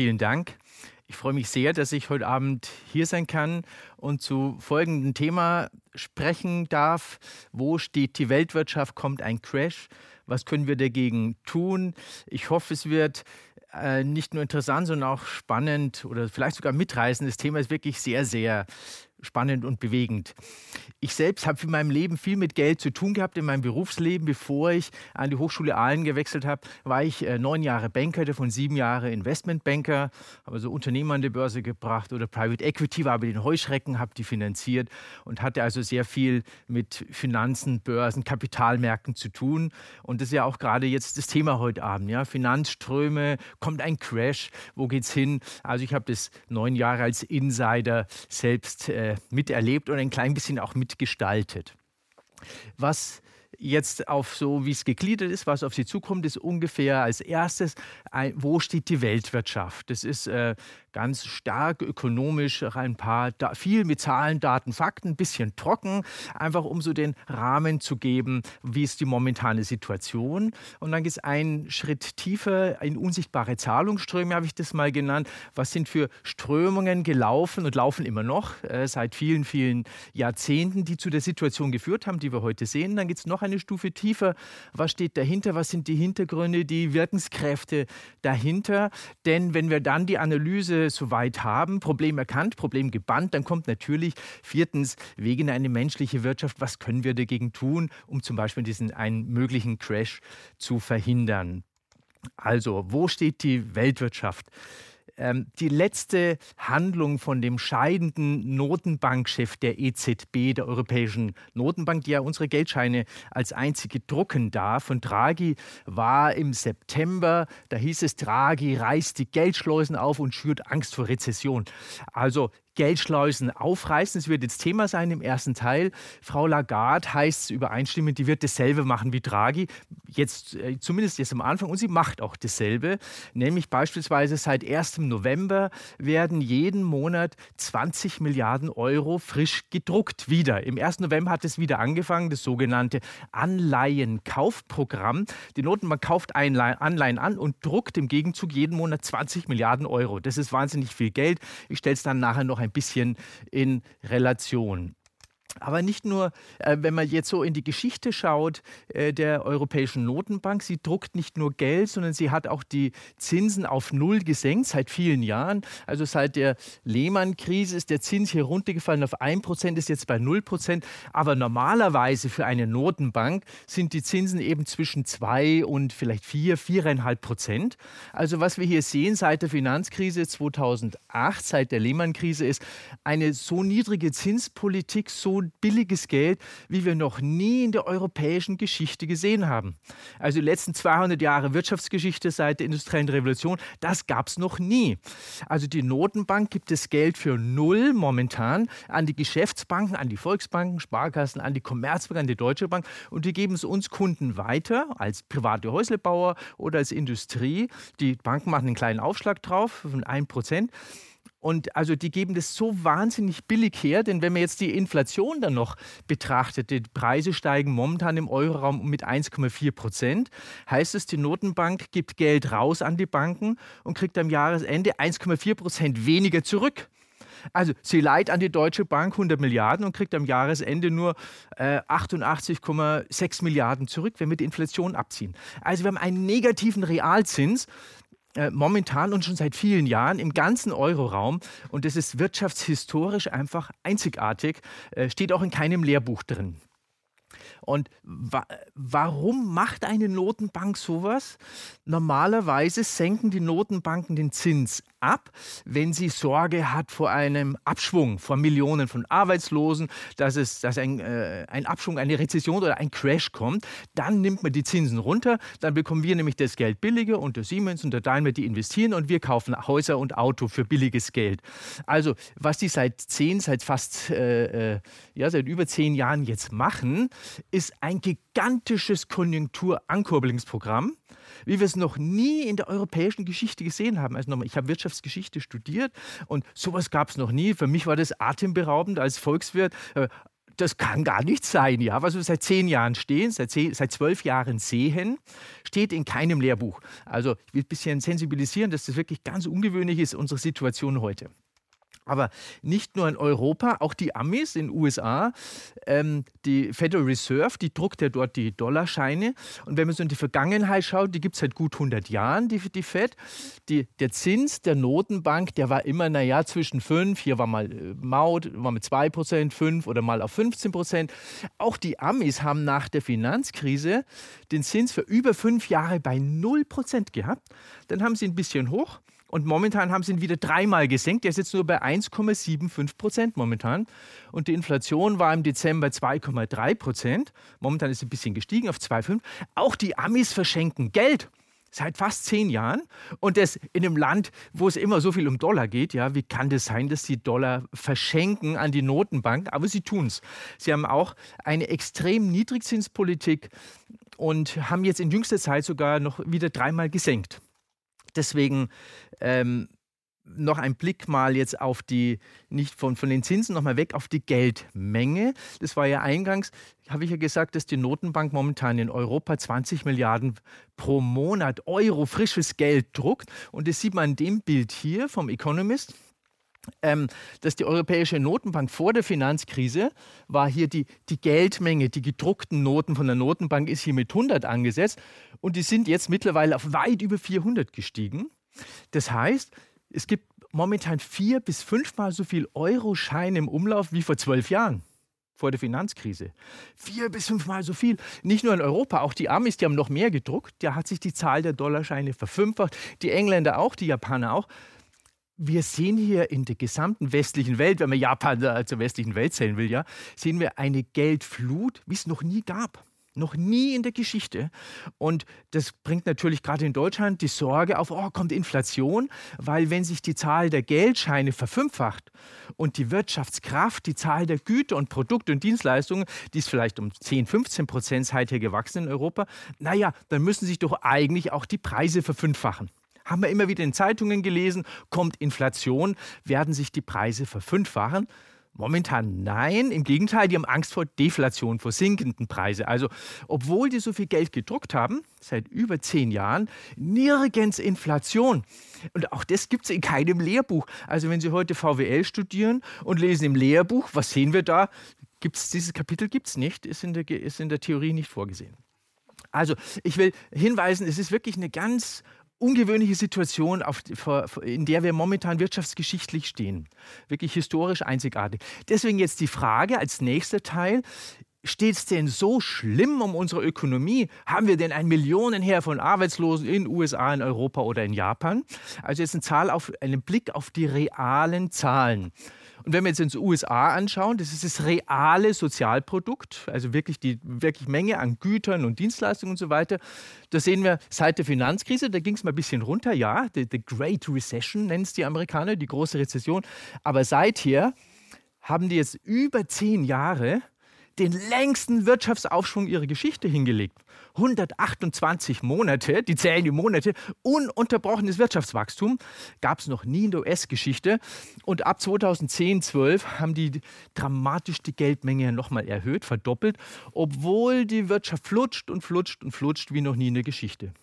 Vielen Dank. Ich freue mich sehr, dass ich heute Abend hier sein kann und zu folgendem Thema sprechen darf. Wo steht die Weltwirtschaft? Kommt ein Crash? Was können wir dagegen tun? Ich hoffe, es wird äh, nicht nur interessant, sondern auch spannend oder vielleicht sogar mitreißend. Das Thema ist wirklich sehr, sehr spannend und bewegend. Ich selbst habe in meinem Leben viel mit Geld zu tun gehabt in meinem Berufsleben. Bevor ich an die Hochschule Aalen gewechselt habe, war ich äh, neun Jahre Banker, davon sieben Jahre Investmentbanker, habe so Unternehmen an die Börse gebracht oder Private Equity, war bei den Heuschrecken, habe die finanziert und hatte also sehr viel mit Finanzen, Börsen, Kapitalmärkten zu tun. Und das ist ja auch gerade jetzt das Thema heute Abend. Ja? Finanzströme, kommt ein Crash, wo geht's hin? Also ich habe das neun Jahre als Insider selbst äh, miterlebt und ein klein bisschen auch mitgestaltet. Was jetzt auf so, wie es gegliedert ist, was auf Sie zukommt, ist ungefähr als erstes, wo steht die Weltwirtschaft? Das ist äh, ganz stark ökonomisch, ein paar, viel mit Zahlen, Daten, Fakten, ein bisschen trocken, einfach um so den Rahmen zu geben, wie ist die momentane Situation. Und dann geht es einen Schritt tiefer in unsichtbare Zahlungsströme, habe ich das mal genannt. Was sind für Strömungen gelaufen und laufen immer noch äh, seit vielen, vielen Jahrzehnten, die zu der Situation geführt haben, die wir heute sehen. Dann geht es noch eine Stufe tiefer. Was steht dahinter? Was sind die Hintergründe, die Wirkenskräfte dahinter? Denn wenn wir dann die Analyse soweit haben, Problem erkannt, Problem gebannt, dann kommt natürlich viertens Wege in eine menschliche Wirtschaft. Was können wir dagegen tun, um zum Beispiel diesen einen möglichen Crash zu verhindern? Also, wo steht die Weltwirtschaft? Ähm, die letzte Handlung von dem scheidenden Notenbankchef der EZB, der Europäischen Notenbank, die ja unsere Geldscheine als einzige drucken darf, von Draghi, war im September. Da hieß es, Draghi reißt die Geldschleusen auf und schürt Angst vor Rezession. Also Geldschleusen aufreißen. Das wird jetzt Thema sein im ersten Teil. Frau Lagarde heißt es übereinstimmend, die wird dasselbe machen wie Draghi. Jetzt, äh, zumindest jetzt am Anfang. Und sie macht auch dasselbe. Nämlich beispielsweise seit 1. November werden jeden Monat 20 Milliarden Euro frisch gedruckt. Wieder. Im 1. November hat es wieder angefangen, das sogenannte Anleihenkaufprogramm. Die Notenbank kauft Anleihen an und druckt im Gegenzug jeden Monat 20 Milliarden Euro. Das ist wahnsinnig viel Geld. Ich stelle es dann nachher noch ein bisschen in Relation. Aber nicht nur, äh, wenn man jetzt so in die Geschichte schaut äh, der Europäischen Notenbank, sie druckt nicht nur Geld, sondern sie hat auch die Zinsen auf Null gesenkt seit vielen Jahren. Also seit der Lehman-Krise ist der Zins hier runtergefallen auf 1%, ist jetzt bei 0%. Aber normalerweise für eine Notenbank sind die Zinsen eben zwischen 2 und vielleicht 4, 4,5%. Also was wir hier sehen seit der Finanzkrise 2008, seit der Lehman-Krise ist eine so niedrige Zinspolitik, so billiges Geld, wie wir noch nie in der europäischen Geschichte gesehen haben. Also die letzten 200 Jahre Wirtschaftsgeschichte seit der industriellen Revolution, das gab es noch nie. Also die Notenbank gibt das Geld für null momentan an die Geschäftsbanken, an die Volksbanken, Sparkassen, an die Commerzbank, an die Deutsche Bank und die geben es uns Kunden weiter als private Häuslebauer oder als Industrie. Die Banken machen einen kleinen Aufschlag drauf von 1%. Und also die geben das so wahnsinnig billig her, denn wenn man jetzt die Inflation dann noch betrachtet, die Preise steigen momentan im Euroraum mit 1,4 Prozent, heißt es, die Notenbank gibt Geld raus an die Banken und kriegt am Jahresende 1,4 Prozent weniger zurück. Also sie leiht an die Deutsche Bank 100 Milliarden und kriegt am Jahresende nur äh, 88,6 Milliarden zurück, wenn wir die Inflation abziehen. Also wir haben einen negativen Realzins äh, momentan und schon seit vielen Jahren im ganzen Euroraum. Und das ist wirtschaftshistorisch einfach einzigartig, äh, steht auch in keinem Lehrbuch drin. Und wa warum macht eine Notenbank sowas? Normalerweise senken die Notenbanken den Zins ab, wenn sie Sorge hat vor einem Abschwung von Millionen von Arbeitslosen, dass es dass ein, äh, ein Abschwung, eine Rezession oder ein Crash kommt. Dann nimmt man die Zinsen runter, dann bekommen wir nämlich das Geld billiger und der Siemens und der Daimler, die investieren und wir kaufen Häuser und Auto für billiges Geld. Also was die seit zehn, seit fast, äh, äh ja, seit über zehn Jahren jetzt machen, ist ein gigantisches Konjunkturankurbelungsprogramm wie wir es noch nie in der europäischen Geschichte gesehen haben. Also nochmal, ich habe Wirtschaftsgeschichte studiert und sowas gab es noch nie. Für mich war das atemberaubend als Volkswirt. Äh, das kann gar nicht sein. Ja, was wir seit zehn Jahren stehen, seit, zehn, seit zwölf Jahren sehen, steht in keinem Lehrbuch. Also ich will ein bisschen sensibilisieren, dass das wirklich ganz ungewöhnlich ist, unsere Situation heute. Aber nicht nur in Europa, auch die Amis in den USA, ähm, die Federal Reserve, die druckt ja dort die Dollarscheine. Und wenn man so in die Vergangenheit schaut, die gibt es seit gut 100 Jahren, die, die Fed. Die, der Zins der Notenbank, der war immer, naja, zwischen 5, hier war mal äh, Maut, war mit 2 Prozent, 5 oder mal auf 15 Prozent. Auch die Amis haben nach der Finanzkrise den Zins für über fünf Jahre bei 0 Prozent gehabt. Dann haben sie ein bisschen hoch und momentan haben sie ihn wieder dreimal gesenkt. Der ist jetzt nur bei 1,75 Prozent momentan. Und die Inflation war im Dezember 2,3 Prozent. Momentan ist sie ein bisschen gestiegen auf 2,5. Auch die Amis verschenken Geld seit fast zehn Jahren und das in einem Land, wo es immer so viel um Dollar geht. Ja, wie kann das sein, dass sie Dollar verschenken an die Notenbank? Aber sie tun es. Sie haben auch eine extrem Niedrigzinspolitik und haben jetzt in jüngster Zeit sogar noch wieder dreimal gesenkt. Deswegen ähm, noch ein Blick mal jetzt auf die, nicht von, von den Zinsen nochmal weg, auf die Geldmenge. Das war ja eingangs, habe ich ja gesagt, dass die Notenbank momentan in Europa 20 Milliarden pro Monat Euro frisches Geld druckt. Und das sieht man in dem Bild hier vom Economist. Ähm, dass die Europäische Notenbank vor der Finanzkrise war hier die, die Geldmenge, die gedruckten Noten von der Notenbank ist hier mit 100 angesetzt und die sind jetzt mittlerweile auf weit über 400 gestiegen. Das heißt, es gibt momentan vier bis fünfmal so viel Euroscheine im Umlauf wie vor zwölf Jahren vor der Finanzkrise. Vier bis fünfmal so viel. Nicht nur in Europa, auch die Amis, die haben noch mehr gedruckt. Da hat sich die Zahl der Dollarscheine verfünffacht. Die Engländer auch, die Japaner auch. Wir sehen hier in der gesamten westlichen Welt, wenn man Japan zur westlichen Welt zählen will, ja, sehen wir eine Geldflut, wie es noch nie gab. Noch nie in der Geschichte. Und das bringt natürlich gerade in Deutschland die Sorge auf, oh, kommt Inflation, weil wenn sich die Zahl der Geldscheine verfünffacht und die Wirtschaftskraft, die Zahl der Güter und Produkte und Dienstleistungen, die ist vielleicht um 10, 15 Prozent seither gewachsen in Europa, naja, dann müssen sich doch eigentlich auch die Preise verfünffachen. Haben wir immer wieder in Zeitungen gelesen, kommt Inflation, werden sich die Preise verfünffachen. Momentan nein, im Gegenteil, die haben Angst vor Deflation, vor sinkenden Preisen. Also, obwohl die so viel Geld gedruckt haben, seit über zehn Jahren, nirgends Inflation. Und auch das gibt es in keinem Lehrbuch. Also, wenn Sie heute VWL studieren und lesen im Lehrbuch, was sehen wir da? Gibt's, dieses Kapitel gibt es nicht, ist in, der, ist in der Theorie nicht vorgesehen. Also, ich will hinweisen, es ist wirklich eine ganz ungewöhnliche Situation, auf, in der wir momentan wirtschaftsgeschichtlich stehen. Wirklich historisch einzigartig. Deswegen jetzt die Frage als nächster Teil. Steht es denn so schlimm um unsere Ökonomie? Haben wir denn ein Millionenheer von Arbeitslosen in USA, in Europa oder in Japan? Also jetzt eine Zahl auf einen Blick auf die realen Zahlen. Und wenn wir jetzt uns USA anschauen, das ist das reale Sozialprodukt, also wirklich die wirklich Menge an Gütern und Dienstleistungen und so weiter. Da sehen wir seit der Finanzkrise, da ging es mal ein bisschen runter, ja, the, the Great Recession nennen es die Amerikaner, die große Rezession. Aber seither haben die jetzt über zehn Jahre den längsten Wirtschaftsaufschwung ihrer Geschichte hingelegt. 128 Monate, die zählen die Monate, ununterbrochenes Wirtschaftswachstum gab es noch nie in der US-Geschichte. Und ab 2010, 12 haben die dramatisch die Geldmenge nochmal erhöht, verdoppelt, obwohl die Wirtschaft flutscht und flutscht und flutscht wie noch nie in der Geschichte.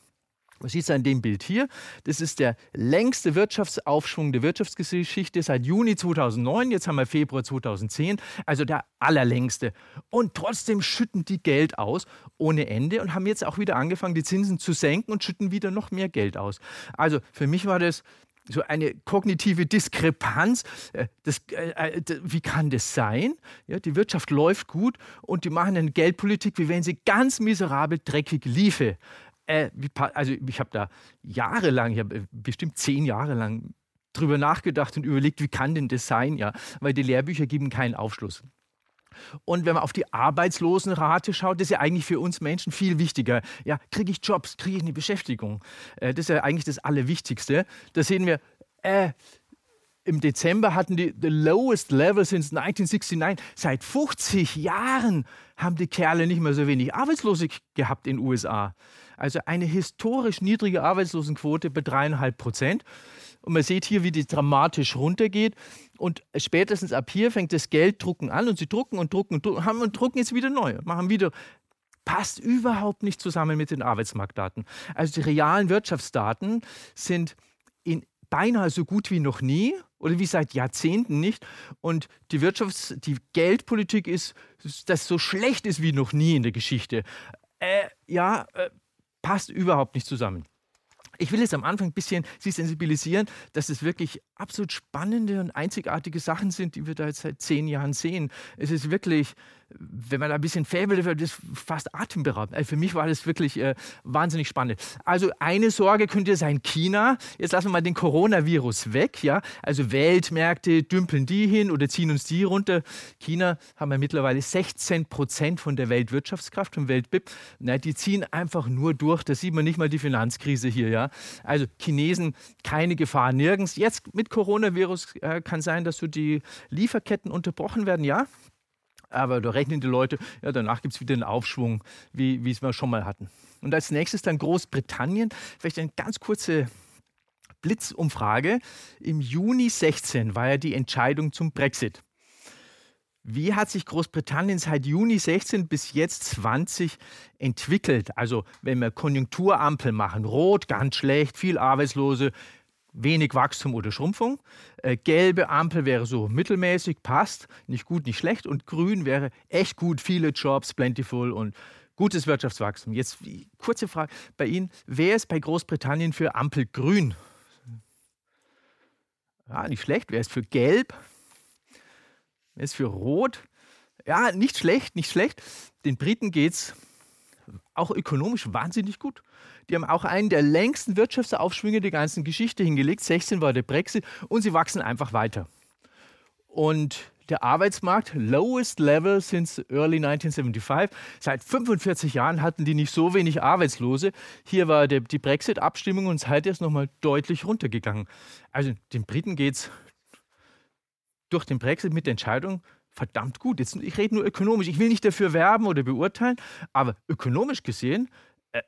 Man sieht es an dem Bild hier. Das ist der längste Wirtschaftsaufschwung der Wirtschaftsgeschichte seit Juni 2009. Jetzt haben wir Februar 2010, also der allerlängste. Und trotzdem schütten die Geld aus ohne Ende und haben jetzt auch wieder angefangen, die Zinsen zu senken und schütten wieder noch mehr Geld aus. Also für mich war das so eine kognitive Diskrepanz. Äh, das, äh, äh wie kann das sein? Ja, die Wirtschaft läuft gut und die machen eine Geldpolitik, wie wenn sie ganz miserabel dreckig liefe. Äh, also ich habe da jahrelang, ich habe äh, bestimmt zehn Jahre lang drüber nachgedacht und überlegt, wie kann denn das sein, ja, weil die Lehrbücher geben keinen Aufschluss. Und wenn man auf die Arbeitslosenrate schaut, das ist ja eigentlich für uns Menschen viel wichtiger. Ja, kriege ich Jobs, kriege ich eine Beschäftigung? Äh, das ist ja eigentlich das Allerwichtigste. Da sehen wir, äh, im Dezember hatten die the lowest level since 1969. Seit 50 Jahren haben die Kerle nicht mehr so wenig Arbeitslose gehabt in den USA. Also eine historisch niedrige Arbeitslosenquote bei dreieinhalb Prozent. Und man sieht hier, wie die dramatisch runtergeht. Und spätestens ab hier fängt das Gelddrucken an und sie drucken und drucken und drucken, haben und drucken jetzt wieder neu, machen wieder passt überhaupt nicht zusammen mit den Arbeitsmarktdaten. Also die realen Wirtschaftsdaten sind in beinahe so gut wie noch nie oder wie seit Jahrzehnten nicht. Und die Wirtschafts-, die Geldpolitik ist, das so schlecht ist wie noch nie in der Geschichte. Äh, ja, äh, passt überhaupt nicht zusammen. Ich will jetzt am Anfang ein bisschen Sie sensibilisieren, dass es wirklich absolut spannende und einzigartige Sachen sind, die wir da jetzt seit zehn Jahren sehen. Es ist wirklich wenn man da ein bisschen fäbelt, wird das fast atemberaubend. Also für mich war das wirklich äh, wahnsinnig spannend. Also eine Sorge könnte sein China. Jetzt lassen wir mal den Coronavirus weg. Ja? Also Weltmärkte dümpeln die hin oder ziehen uns die runter. China haben wir mittlerweile 16 Prozent von der Weltwirtschaftskraft, vom Weltbib. Na, die ziehen einfach nur durch. Da sieht man nicht mal die Finanzkrise hier. Ja? Also Chinesen, keine Gefahr nirgends. Jetzt mit Coronavirus äh, kann sein, dass so die Lieferketten unterbrochen werden. Ja, aber da rechnen die Leute, ja, danach gibt es wieder einen Aufschwung, wie, wie es wir schon mal hatten. Und als nächstes dann Großbritannien. Vielleicht eine ganz kurze Blitzumfrage. Im Juni 16 war ja die Entscheidung zum Brexit. Wie hat sich Großbritannien seit Juni 16 bis jetzt 20 entwickelt? Also wenn wir Konjunkturampel machen, rot ganz schlecht, viel Arbeitslose, wenig Wachstum oder Schrumpfung. Äh, gelbe Ampel wäre so mittelmäßig, passt, nicht gut, nicht schlecht. Und grün wäre echt gut, viele Jobs, plentiful und gutes Wirtschaftswachstum. Jetzt kurze Frage bei Ihnen, wer ist bei Großbritannien für Ampel grün? Ja, nicht schlecht. Wer ist für gelb? Wer ist für rot? Ja, nicht schlecht, nicht schlecht. Den Briten geht es auch ökonomisch wahnsinnig gut. Die haben auch einen der längsten Wirtschaftsaufschwünge der ganzen Geschichte hingelegt. 16 war der Brexit und sie wachsen einfach weiter. Und der Arbeitsmarkt, lowest level since early 1975. Seit 45 Jahren hatten die nicht so wenig Arbeitslose. Hier war der, die Brexit-Abstimmung und seither ist nochmal deutlich runtergegangen. Also den Briten geht es durch den Brexit mit der Entscheidung verdammt gut. Jetzt, ich rede nur ökonomisch. Ich will nicht dafür werben oder beurteilen, aber ökonomisch gesehen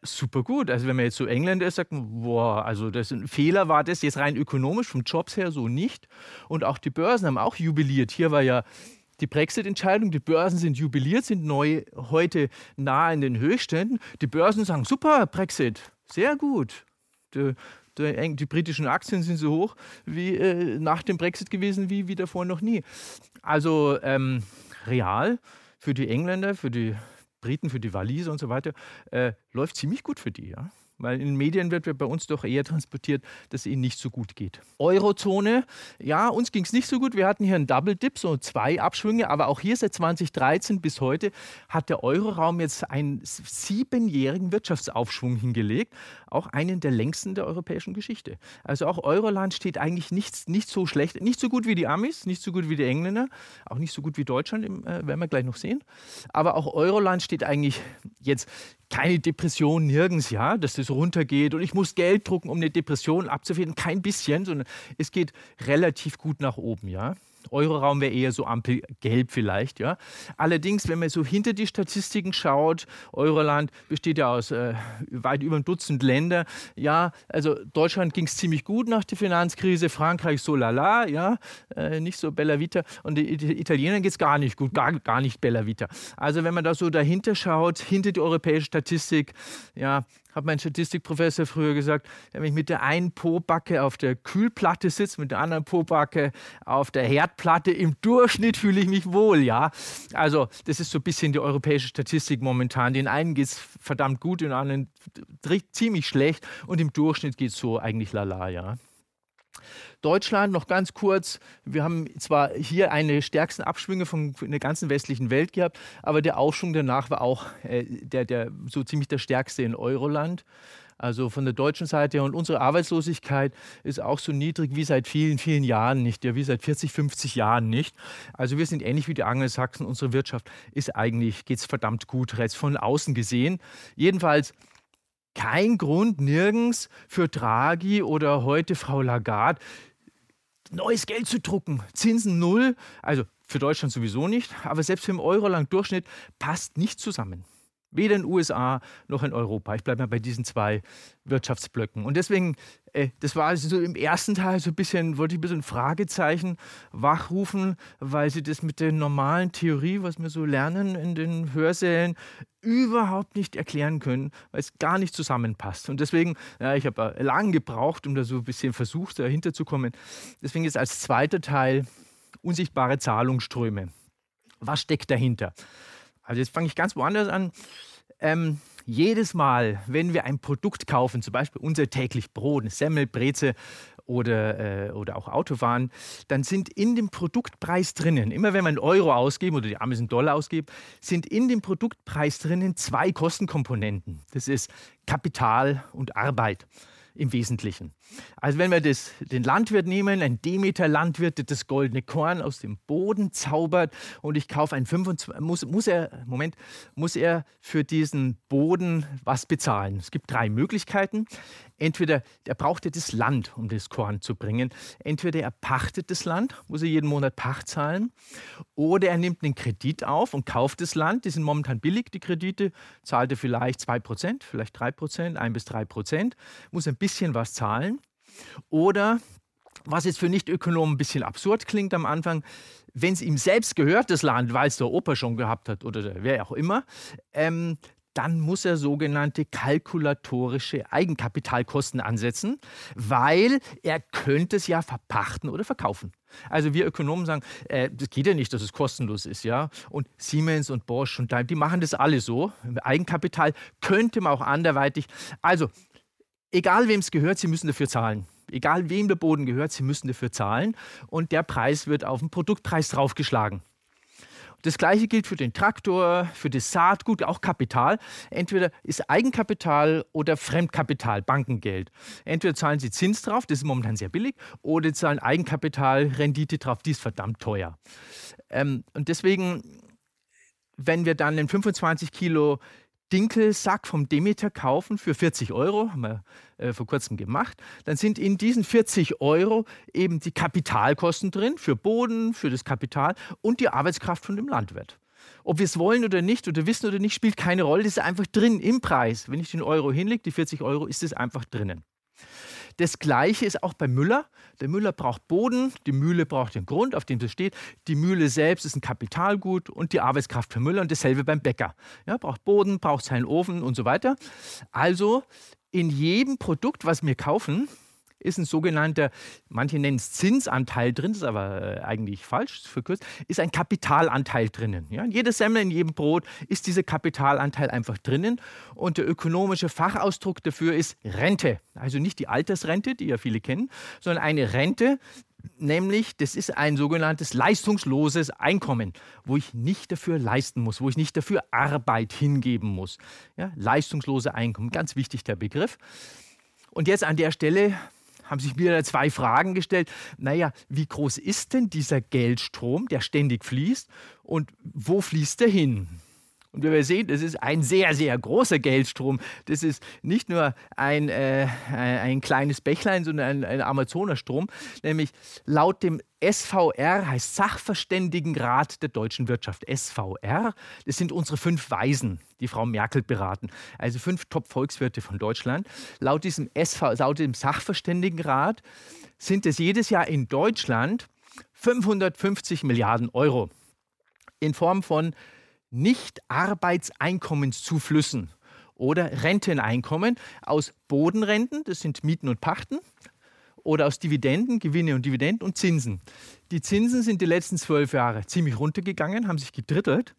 super gut. Also wenn man jetzt so Engländer ist, sagt man, boah, also das ein Fehler war das jetzt rein ökonomisch vom Jobs her so nicht. Und auch die Börsen haben auch jubiliert. Hier war ja die Brexit-Entscheidung, die Börsen sind jubiliert, sind neu heute nah in den Höchständen. Die Börsen sagen, super, Brexit, sehr gut. Die, die, die britischen Aktien sind so hoch wie äh, nach dem Brexit gewesen wie, wie davor noch nie. Also ähm, real für die Engländer, für die Briten, für die Waliser und so weiter, äh, läuft ziemlich gut für die. Ja? Weil in den Medien wird bei uns doch eher transportiert, dass es ihnen nicht so gut geht. Eurozone, ja, uns ging es nicht so gut. Wir hatten hier einen Double Dip, so zwei Abschwünge, aber auch hier seit 2013 bis heute hat der Euroraum jetzt einen siebenjährigen Wirtschaftsaufschwung hingelegt, auch einen der längsten der europäischen Geschichte. Also auch Euroland steht eigentlich nicht, nicht so schlecht, nicht so gut wie die Amis, nicht so gut wie die Engländer, auch nicht so gut wie Deutschland, äh, werden wir gleich noch sehen. Aber auch Euroland steht eigentlich jetzt keine Depression nirgends, ja, dass das runtergeht und ich muss Geld drucken, um eine Depression abzufinden. Kein bisschen, sondern es geht relativ gut nach oben, ja. Euroraum wäre eher so ampelgelb vielleicht, ja. Allerdings, wenn man so hinter die Statistiken schaut, Euroland besteht ja aus äh, weit über ein Dutzend Länder. Ja, also Deutschland ging es ziemlich gut nach der Finanzkrise, Frankreich so lala, ja, äh, nicht so Bella Vita. Und die Italienern geht es gar nicht gut, gar, gar nicht Bella Vita. Also wenn man da so dahinter schaut, hinter die europäische Statistik, ja, hat mein Statistikprofessor früher gesagt, wenn ich mit der einen Pobacke auf der Kühlplatte sitze, mit der anderen Pobacke auf der Herdplatte, im Durchschnitt fühle ich mich wohl, ja. Also das ist so ein bisschen die europäische Statistik momentan. Den einen geht es verdammt gut, den anderen ziemlich schlecht und im Durchschnitt geht es so eigentlich lala, ja. Deutschland noch ganz kurz. Wir haben zwar hier eine stärksten Abschwünge von der ganzen westlichen Welt gehabt, aber der Aufschwung danach war auch äh, der, der, so ziemlich der stärkste in Euroland. Also von der deutschen Seite und unsere Arbeitslosigkeit ist auch so niedrig wie seit vielen, vielen Jahren nicht, ja, wie seit 40, 50 Jahren nicht. Also wir sind ähnlich wie die Angelsachsen. Unsere Wirtschaft ist eigentlich, geht es verdammt gut, jetzt von außen gesehen. Jedenfalls kein Grund nirgends für Draghi oder heute Frau Lagarde neues Geld zu drucken. Zinsen null, also für Deutschland sowieso nicht, aber selbst für den Euro-Lang-Durchschnitt passt nicht zusammen. Weder in den USA noch in Europa. Ich bleibe mal bei diesen zwei Wirtschaftsblöcken. Und deswegen, äh, das war also so im ersten Teil so ein bisschen, wollte ich ein bisschen Fragezeichen wachrufen, weil sie das mit der normalen Theorie, was wir so lernen in den Hörsälen, überhaupt nicht erklären können, weil es gar nicht zusammenpasst. Und deswegen, ja, ich habe lange gebraucht, um da so ein bisschen versucht, dahinter zu kommen. Deswegen ist als zweiter Teil unsichtbare Zahlungsströme. Was steckt dahinter? Also jetzt fange ich ganz woanders an. Ähm, jedes Mal, wenn wir ein Produkt kaufen, zum Beispiel unser täglich Brot, Semmel, Breze oder, äh, oder auch Autofahren, dann sind in dem Produktpreis drinnen, immer wenn man einen Euro ausgeben oder die Amazon Dollar ausgeben, sind in dem Produktpreis drinnen zwei Kostenkomponenten. Das ist Kapital und Arbeit im Wesentlichen. Also wenn wir das, den Landwirt nehmen, ein Demeter-Landwirt, der das goldene Korn aus dem Boden zaubert und ich kaufe ein 25, muss, muss er, Moment, muss er für diesen Boden was bezahlen? Es gibt drei Möglichkeiten. Entweder er braucht er das Land, um das Korn zu bringen. Entweder er pachtet das Land, muss er jeden Monat Pacht zahlen, oder er nimmt einen Kredit auf und kauft das Land. Die sind momentan billig, die Kredite, zahlt er vielleicht 2%, vielleicht 3%, 1 bis 3%, muss ein bisschen was zahlen. Oder, was jetzt für Nichtökonomen ein bisschen absurd klingt am Anfang, wenn es ihm selbst gehört, das Land, weil es der Opa schon gehabt hat oder wer auch immer, ähm, dann muss er sogenannte kalkulatorische Eigenkapitalkosten ansetzen, weil er könnte es ja verpachten oder verkaufen. Also wir Ökonomen sagen, äh, das geht ja nicht, dass es kostenlos ist, ja. Und Siemens und Bosch und Daimler, die machen das alle so. Eigenkapital könnte man auch anderweitig. Also egal wem es gehört, sie müssen dafür zahlen. Egal wem der Boden gehört, sie müssen dafür zahlen. Und der Preis wird auf den Produktpreis draufgeschlagen. Das gleiche gilt für den Traktor, für das Saatgut, auch Kapital. Entweder ist Eigenkapital oder Fremdkapital, Bankengeld. Entweder zahlen Sie Zins drauf, das ist momentan sehr billig, oder zahlen Eigenkapital, Rendite drauf, die ist verdammt teuer. Ähm, und deswegen, wenn wir dann einen 25 Kilo Dinkelsack vom Demeter kaufen für 40 Euro, haben wir äh, vor kurzem gemacht, dann sind in diesen 40 Euro eben die Kapitalkosten drin für Boden, für das Kapital und die Arbeitskraft von dem Landwirt. Ob wir es wollen oder nicht oder wissen oder nicht, spielt keine Rolle, das ist einfach drin im Preis. Wenn ich den Euro hinlege, die 40 Euro, ist es einfach drinnen. Das Gleiche ist auch bei Müller. Der Müller braucht Boden, die Mühle braucht den Grund, auf dem es steht. Die Mühle selbst ist ein Kapitalgut und die Arbeitskraft für Müller und dasselbe beim Bäcker. Ja, braucht Boden, braucht seinen Ofen und so weiter. Also in jedem Produkt, was wir kaufen, ist ein sogenannter, manche nennen es Zinsanteil drin, das ist aber äh, eigentlich falsch, verkürzt, ist ein Kapitalanteil drinnen. Ja? In jeder Semmel, in jedem Brot ist dieser Kapitalanteil einfach drinnen. Und der ökonomische Fachausdruck dafür ist Rente. Also nicht die Altersrente, die ja viele kennen, sondern eine Rente, nämlich das ist ein sogenanntes leistungsloses Einkommen, wo ich nicht dafür leisten muss, wo ich nicht dafür Arbeit hingeben muss. Ja, leistungslose Einkommen, ganz wichtig der Begriff. Und jetzt an der Stelle haben sich wieder zwei Fragen gestellt. Naja, wie groß ist denn dieser Geldstrom, der ständig fließt und wo fließt er hin? Und wie wir sehen, das ist ein sehr, sehr großer Geldstrom. Das ist nicht nur ein, äh, ein kleines Bächlein, sondern ein, ein Amazonastrom. Nämlich laut dem SVR heißt Sachverständigenrat der deutschen Wirtschaft. SVR, das sind unsere fünf Weisen, die Frau Merkel beraten. Also fünf Top-Volkswirte von Deutschland. Laut diesem, SV, laut dem Sachverständigenrat sind es jedes Jahr in Deutschland 550 Milliarden Euro in Form von nicht-Arbeitseinkommenszuflüssen oder Renteneinkommen aus Bodenrenten, das sind Mieten und Pachten, oder aus Dividenden, Gewinne und Dividenden und Zinsen. Die Zinsen sind die letzten zwölf Jahre ziemlich runtergegangen, haben sich gedrittelt.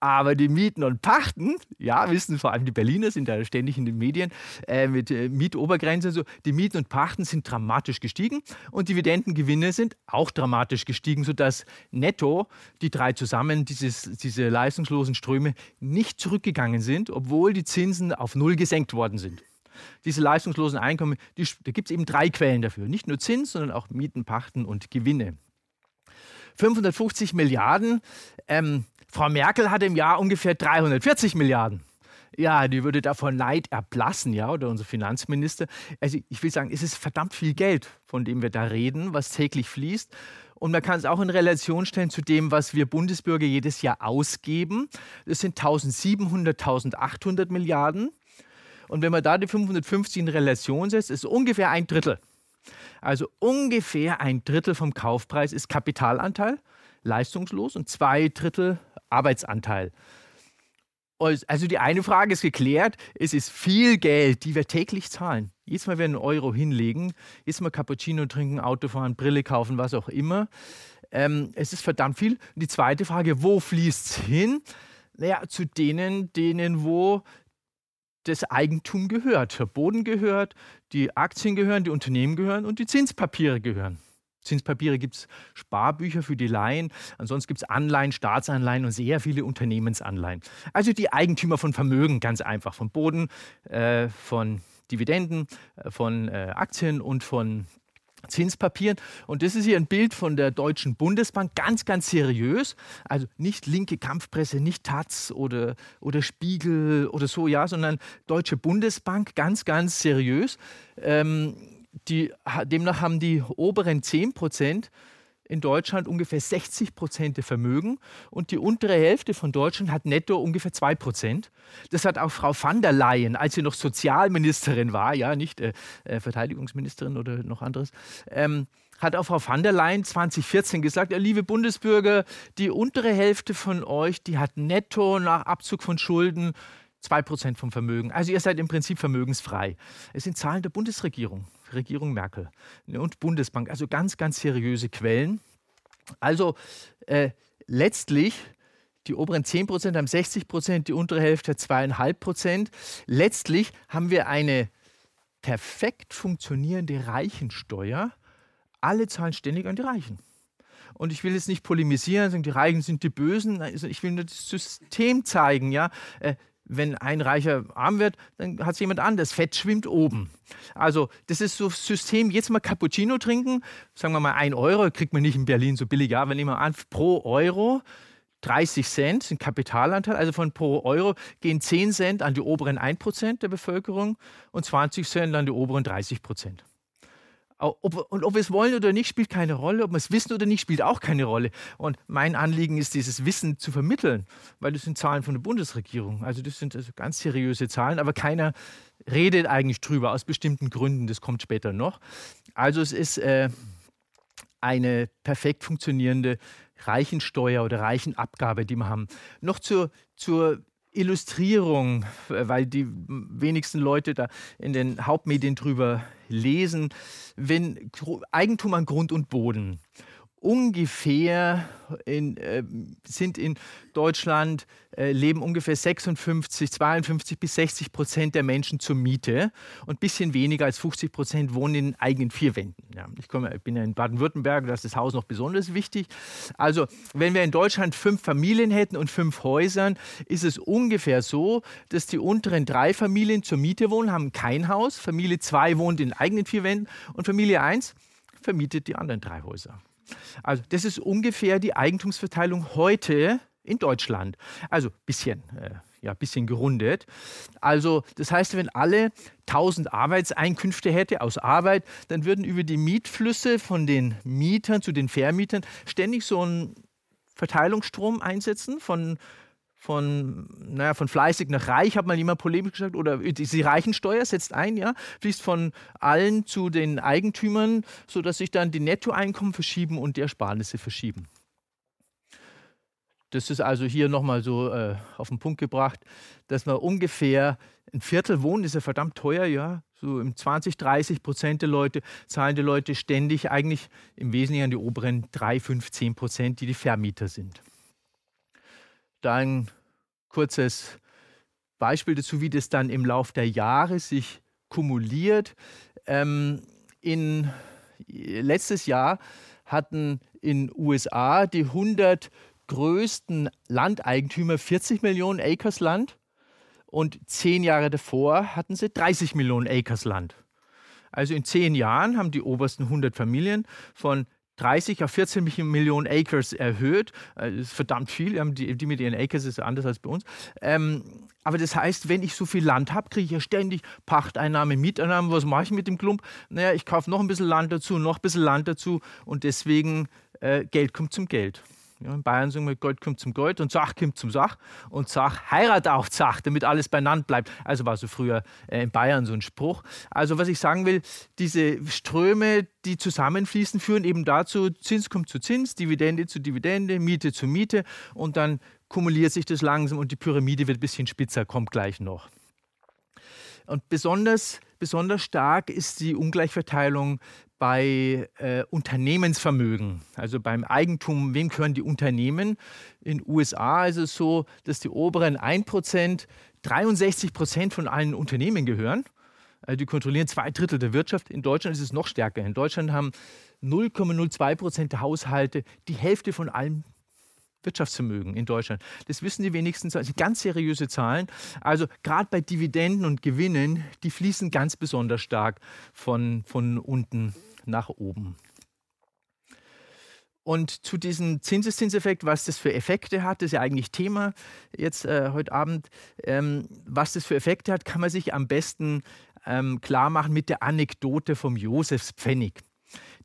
Aber die Mieten und Pachten, ja, wissen vor allem die Berliner, sind da ständig in den Medien äh, mit äh, Mietobergrenzen so, die Mieten und Pachten sind dramatisch gestiegen und Dividendengewinne sind auch dramatisch gestiegen, sodass netto die drei zusammen, dieses, diese leistungslosen Ströme, nicht zurückgegangen sind, obwohl die Zinsen auf Null gesenkt worden sind. Diese leistungslosen Einkommen, die, da gibt es eben drei Quellen dafür. Nicht nur Zins, sondern auch Mieten, Pachten und Gewinne. 550 Milliarden. Ähm, Frau Merkel hat im Jahr ungefähr 340 Milliarden Ja, die würde davon Leid erblassen, ja, oder unser Finanzminister. Also ich will sagen, es ist verdammt viel Geld, von dem wir da reden, was täglich fließt. Und man kann es auch in Relation stellen zu dem, was wir Bundesbürger jedes Jahr ausgeben. Das sind 1700, 1800 Milliarden. Und wenn man da die 550 in Relation setzt, ist ungefähr ein Drittel. Also ungefähr ein Drittel vom Kaufpreis ist Kapitalanteil, leistungslos, und zwei Drittel Arbeitsanteil. Also die eine Frage ist geklärt, es ist viel Geld, die wir täglich zahlen. Jedes Mal, wenn wir einen Euro hinlegen, jedes Mal Cappuccino trinken, Auto fahren, Brille kaufen, was auch immer. Ähm, es ist verdammt viel. Und die zweite Frage, wo fließt es hin? Naja, zu denen, denen, wo das Eigentum gehört. Der Boden gehört, die Aktien gehören, die Unternehmen gehören und die Zinspapiere gehören. Zinspapiere gibt es Sparbücher für die Laien, ansonsten gibt es Anleihen, Staatsanleihen und sehr viele Unternehmensanleihen. Also die Eigentümer von Vermögen, ganz einfach, von Boden, äh, von Dividenden, äh, von äh, Aktien und von Zinspapieren. Und das ist hier ein Bild von der Deutschen Bundesbank, ganz, ganz seriös. Also nicht linke Kampfpresse, nicht Taz oder, oder Spiegel oder so, ja, sondern Deutsche Bundesbank, ganz, ganz seriös. Ähm, die, demnach haben die oberen 10 Prozent in Deutschland ungefähr 60 Prozent der Vermögen und die untere Hälfte von Deutschland hat netto ungefähr 2 Prozent. Das hat auch Frau van der Leyen, als sie noch Sozialministerin war, ja, nicht äh, äh Verteidigungsministerin oder noch anderes, ähm, hat auch Frau van der Leyen 2014 gesagt, liebe Bundesbürger, die untere Hälfte von euch, die hat netto nach Abzug von Schulden 2% vom Vermögen. Also ihr seid im Prinzip vermögensfrei. Es sind Zahlen der Bundesregierung. Regierung Merkel und Bundesbank. Also ganz, ganz seriöse Quellen. Also äh, letztlich die oberen 10 Prozent haben 60 Prozent, die untere Hälfte hat 2,5 Prozent. Letztlich haben wir eine perfekt funktionierende Reichensteuer. Alle zahlen ständig an die Reichen. Und ich will jetzt nicht polemisieren, sagen, die Reichen sind die Bösen. Also ich will nur das System zeigen. Ja? Wenn ein Reicher arm wird, dann hat es jemand anderes. Fett schwimmt oben. Also das ist so System, jetzt mal Cappuccino trinken, sagen wir mal ein Euro, kriegt man nicht in Berlin so billig, wenn nehmen wir an, pro Euro 30 Cent sind Kapitalanteil, also von pro Euro gehen 10 Cent an die oberen 1% der Bevölkerung und 20 Cent an die oberen 30 Prozent. Ob, und ob wir es wollen oder nicht, spielt keine Rolle. Ob wir es wissen oder nicht, spielt auch keine Rolle. Und mein Anliegen ist, dieses Wissen zu vermitteln, weil das sind Zahlen von der Bundesregierung. Also das sind also ganz seriöse Zahlen, aber keiner redet eigentlich drüber aus bestimmten Gründen. Das kommt später noch. Also es ist äh, eine perfekt funktionierende Reichensteuer oder Reichenabgabe, die wir haben. Noch zur, zur Illustrierung, weil die wenigsten Leute da in den Hauptmedien drüber lesen, wenn Eigentum an Grund und Boden ungefähr in, äh, sind in Deutschland, äh, leben ungefähr 56, 52 bis 60 Prozent der Menschen zur Miete und ein bisschen weniger als 50 Prozent wohnen in eigenen vier Wänden. Ja, ich, komme, ich bin ja in Baden-Württemberg, da ist das Haus noch besonders wichtig. Also wenn wir in Deutschland fünf Familien hätten und fünf Häusern, ist es ungefähr so, dass die unteren drei Familien zur Miete wohnen, haben kein Haus, Familie zwei wohnt in eigenen vier Wänden und Familie eins vermietet die anderen drei Häuser. Also das ist ungefähr die Eigentumsverteilung heute in Deutschland. Also bisschen, äh, ja, bisschen gerundet. Also das heißt, wenn alle 1000 Arbeitseinkünfte hätte aus Arbeit, dann würden über die Mietflüsse von den Mietern zu den Vermietern ständig so ein Verteilungsstrom einsetzen von von, naja, von fleißig nach reich, hat mal jemand polemisch gesagt, oder die Reichensteuer setzt ein, ja, fließt von allen zu den Eigentümern, sodass sich dann die Nettoeinkommen verschieben und die Ersparnisse verschieben. Das ist also hier nochmal so äh, auf den Punkt gebracht, dass man ungefähr ein Viertel wohnen, ist ja verdammt teuer, ja. So im 20, 30 Prozent der Leute zahlen die Leute ständig eigentlich im Wesentlichen an die oberen 3, 5, 10 Prozent, die die Vermieter sind da ein kurzes Beispiel dazu, wie das dann im Laufe der Jahre sich kumuliert. Ähm, in, letztes Jahr hatten in USA die 100 größten Landeigentümer 40 Millionen Acres Land und zehn Jahre davor hatten sie 30 Millionen Acres Land. Also in zehn Jahren haben die obersten 100 Familien von 30 auf 14 Millionen Acres erhöht. Das ist verdammt viel. Die, die mit ihren Acres ist anders als bei uns. Ähm, aber das heißt, wenn ich so viel Land habe, kriege ich ja ständig Pachteinnahmen, Mieteinnahmen. Was mache ich mit dem Klump? Naja, ich kaufe noch ein bisschen Land dazu, noch ein bisschen Land dazu und deswegen äh, Geld kommt zum Geld. Ja, in Bayern sagen wir, Gold kommt zum Gold und Sach kommt zum Sach und Sach heirat auch Sach, damit alles beieinander bleibt. Also war so früher äh, in Bayern so ein Spruch. Also was ich sagen will, diese Ströme, die zusammenfließen, führen eben dazu, Zins kommt zu Zins, Dividende zu Dividende, Miete zu Miete und dann kumuliert sich das langsam und die Pyramide wird ein bisschen spitzer, kommt gleich noch. Und besonders, besonders stark ist die Ungleichverteilung bei äh, Unternehmensvermögen, also beim Eigentum, wem gehören die Unternehmen? In USA ist es so, dass die oberen 1% 63 Prozent von allen Unternehmen gehören. Also die kontrollieren zwei Drittel der Wirtschaft. In Deutschland ist es noch stärker. In Deutschland haben 0,02 Prozent der Haushalte die Hälfte von allem Wirtschaftsvermögen in Deutschland. Das wissen die wenigsten, das sind ganz seriöse Zahlen. Also gerade bei Dividenden und Gewinnen, die fließen ganz besonders stark von, von unten nach oben. Und zu diesem Zinseszinseffekt, was das für Effekte hat, das ist ja eigentlich Thema jetzt äh, heute Abend. Ähm, was das für Effekte hat, kann man sich am besten ähm, klar machen mit der Anekdote vom Josefspfennig.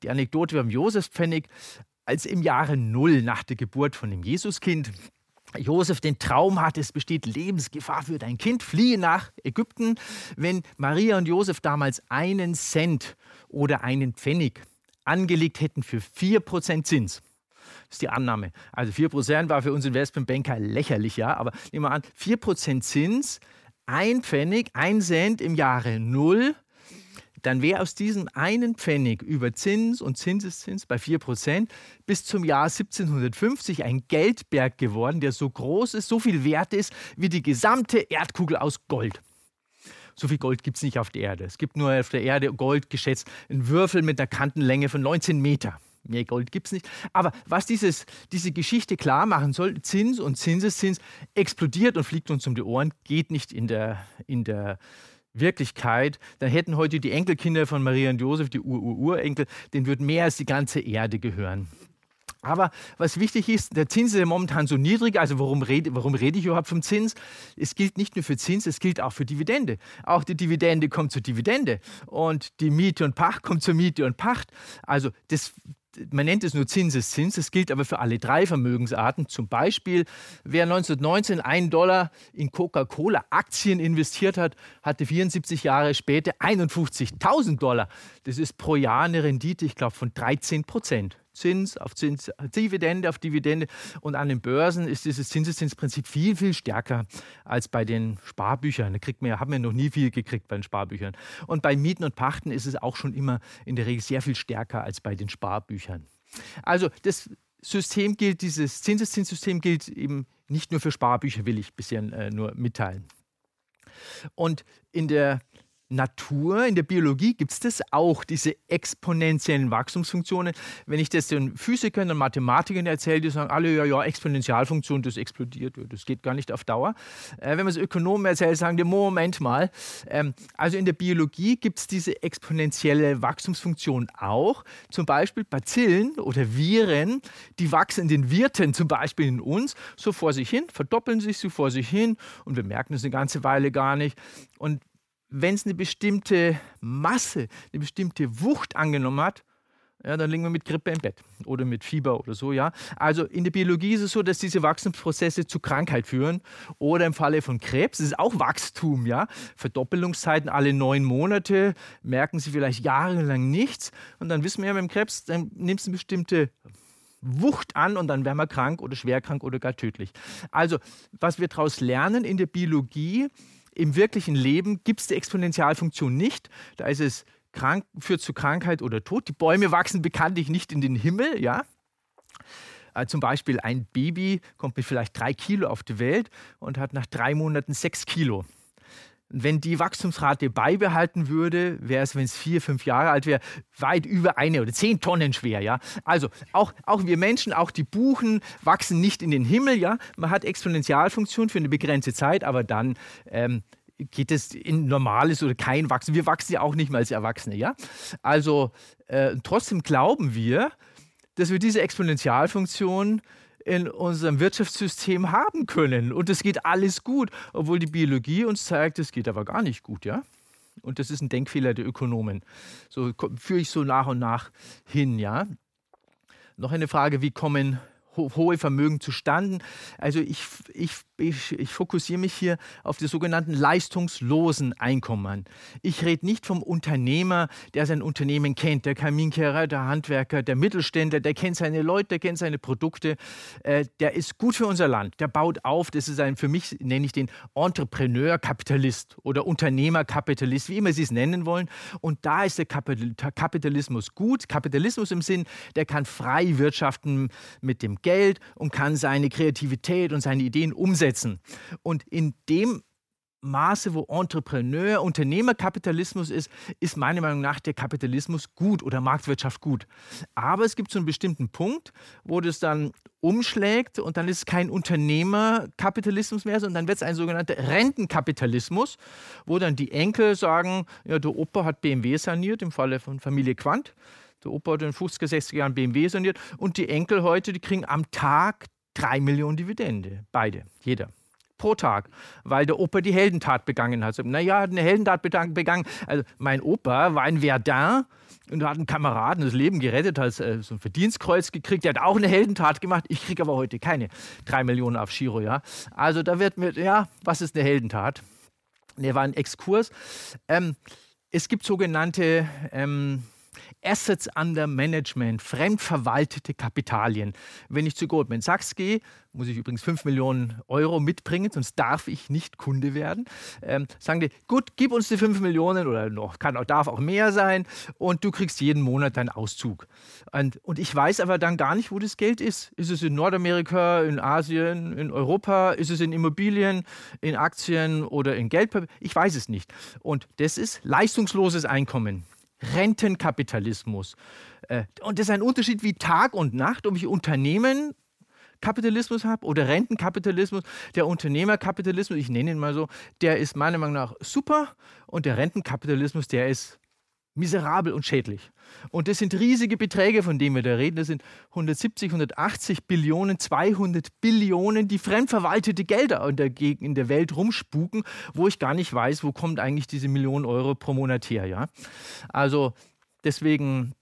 Die Anekdote vom Josefspfennig, als im Jahre Null nach der Geburt von dem Jesuskind Josef den Traum hat, es besteht Lebensgefahr für dein Kind, fliehe nach Ägypten. Wenn Maria und Josef damals einen Cent oder einen Pfennig angelegt hätten für 4% Zins, das ist die Annahme. Also 4% war für uns Investmentbanker lächerlich, ja, aber nehmen wir an, 4% Zins, ein Pfennig, ein Cent im Jahre Null dann wäre aus diesem einen Pfennig über Zins und Zinseszins bei 4% bis zum Jahr 1750 ein Geldberg geworden, der so groß ist, so viel wert ist wie die gesamte Erdkugel aus Gold. So viel Gold gibt es nicht auf der Erde. Es gibt nur auf der Erde Gold geschätzt, ein Würfel mit einer Kantenlänge von 19 Meter. Mehr Gold gibt es nicht. Aber was dieses, diese Geschichte klar machen soll, Zins und Zinseszins explodiert und fliegt uns um die Ohren, geht nicht in der, in der Wirklichkeit, dann hätten heute die Enkelkinder von Maria und Josef, die Ur-Ur-Urenkel, denen würde mehr als die ganze Erde gehören. Aber was wichtig ist, der Zins ist ja momentan so niedrig, also warum rede, warum rede ich überhaupt vom Zins? Es gilt nicht nur für Zins, es gilt auch für Dividende. Auch die Dividende kommt zur Dividende und die Miete und Pacht kommt zur Miete und Pacht. Also das, man nennt es nur Zinseszins, das gilt aber für alle drei Vermögensarten. Zum Beispiel, wer 1919 einen Dollar in Coca-Cola-Aktien investiert hat, hatte 74 Jahre später 51.000 Dollar. Das ist pro Jahr eine Rendite, ich glaube, von 13 Prozent. Zins auf Zins, Dividende auf Dividende. Und an den Börsen ist dieses Zinseszinsprinzip viel, viel stärker als bei den Sparbüchern. Da kriegt man, haben wir noch nie viel gekriegt bei den Sparbüchern. Und bei Mieten und Pachten ist es auch schon immer in der Regel sehr viel stärker als bei den Sparbüchern. Also das System gilt, dieses Zinseszinssystem gilt eben nicht nur für Sparbücher, will ich bisher äh, nur mitteilen. Und in der Natur, in der Biologie gibt es das auch, diese exponentiellen Wachstumsfunktionen. Wenn ich das den Physikern und Mathematikern erzähle, die sagen alle, ja, ja, Exponentialfunktion, das explodiert, das geht gar nicht auf Dauer. Äh, wenn man es Ökonomen erzählt, sagen die, Moment mal. Ähm, also in der Biologie gibt es diese exponentielle Wachstumsfunktion auch. Zum Beispiel Bazillen oder Viren, die wachsen in den Wirten, zum Beispiel in uns, so vor sich hin, verdoppeln sich so vor sich hin und wir merken es eine ganze Weile gar nicht. Und wenn es eine bestimmte Masse, eine bestimmte Wucht angenommen hat, ja, dann liegen wir mit Grippe im Bett oder mit Fieber oder so, ja. Also in der Biologie ist es so, dass diese Wachstumsprozesse zu Krankheit führen oder im Falle von Krebs, ist auch Wachstum, ja. Verdoppelungszeiten alle neun Monate, merken Sie vielleicht jahrelang nichts und dann wissen wir ja beim Krebs, dann nimmt es eine bestimmte Wucht an und dann werden wir krank oder schwerkrank oder gar tödlich. Also, was wir daraus lernen in der Biologie, im wirklichen Leben gibt es die Exponentialfunktion nicht. Da ist es krank, führt zu Krankheit oder Tod. Die Bäume wachsen bekanntlich nicht in den Himmel, ja. Äh, zum Beispiel ein Baby kommt mit vielleicht drei Kilo auf die Welt und hat nach drei Monaten sechs Kilo. Wenn die Wachstumsrate beibehalten würde, wäre es, wenn es vier, fünf Jahre alt wäre, weit über eine oder zehn Tonnen schwer. Ja? Also auch, auch wir Menschen, auch die Buchen wachsen nicht in den Himmel. Ja? Man hat Exponentialfunktion für eine begrenzte Zeit, aber dann ähm, geht es in normales oder kein Wachstum. Wir wachsen ja auch nicht mehr als Erwachsene. Ja? Also äh, trotzdem glauben wir, dass wir diese Exponentialfunktion in unserem Wirtschaftssystem haben können. Und es geht alles gut, obwohl die Biologie uns zeigt, es geht aber gar nicht gut, ja. Und das ist ein Denkfehler der Ökonomen. So führe ich so nach und nach hin, ja. Noch eine Frage, wie kommen hohe Vermögen zustande. Also ich, ich, ich, ich fokussiere mich hier auf die sogenannten leistungslosen Einkommen. Ich rede nicht vom Unternehmer, der sein Unternehmen kennt, der Kaminkehrer, der Handwerker, der Mittelständler, der kennt seine Leute, der kennt seine Produkte, äh, der ist gut für unser Land, der baut auf, das ist ein, für mich nenne ich den Entrepreneur-Kapitalist oder Unternehmerkapitalist, wie immer Sie es nennen wollen. Und da ist der Kapitalismus gut. Kapitalismus im Sinn, der kann frei wirtschaften mit dem Geld und kann seine Kreativität und seine Ideen umsetzen. Und in dem Maße, wo Entrepreneur, Unternehmerkapitalismus ist, ist meiner Meinung nach der Kapitalismus gut oder Marktwirtschaft gut. Aber es gibt so einen bestimmten Punkt, wo das dann umschlägt und dann ist es kein Unternehmerkapitalismus mehr, sondern dann wird es ein sogenannter Rentenkapitalismus, wo dann die Enkel sagen, ja, der Opa hat BMW saniert, im Falle von Familie Quandt. Der Opa hat in den 50er, 60er Jahren BMW saniert und die Enkel heute, die kriegen am Tag drei Millionen Dividende. Beide, jeder. Pro Tag, weil der Opa die Heldentat begangen hat. Naja, hat eine Heldentat begangen. Also mein Opa war in Verdun und hat einen Kameraden das Leben gerettet, hat äh, so ein Verdienstkreuz gekriegt. Der hat auch eine Heldentat gemacht. Ich kriege aber heute keine drei Millionen auf Giro. Ja? Also da wird mir, ja, was ist eine Heldentat? Der war ein Exkurs. Ähm, es gibt sogenannte ähm, Assets under Management, fremdverwaltete Kapitalien. Wenn ich zu Goldman Sachs gehe, muss ich übrigens 5 Millionen Euro mitbringen, sonst darf ich nicht Kunde werden. Ähm, sagen die, gut, gib uns die 5 Millionen oder noch, kann darf auch mehr sein und du kriegst jeden Monat deinen Auszug. Und, und ich weiß aber dann gar nicht, wo das Geld ist. Ist es in Nordamerika, in Asien, in Europa? Ist es in Immobilien, in Aktien oder in Geldpapier? Ich weiß es nicht. Und das ist leistungsloses Einkommen. Rentenkapitalismus. Äh, und das ist ein Unterschied wie Tag und Nacht, ob ich Unternehmen Kapitalismus habe oder Rentenkapitalismus. Der Unternehmerkapitalismus, ich nenne ihn mal so, der ist meiner Meinung nach super und der Rentenkapitalismus, der ist miserabel und schädlich. Und das sind riesige Beträge, von denen wir da reden. Das sind 170, 180 Billionen, 200 Billionen, die fremdverwaltete Gelder in der, in der Welt rumspuken, wo ich gar nicht weiß, wo kommt eigentlich diese Million Euro pro Monat her. Ja? Also deswegen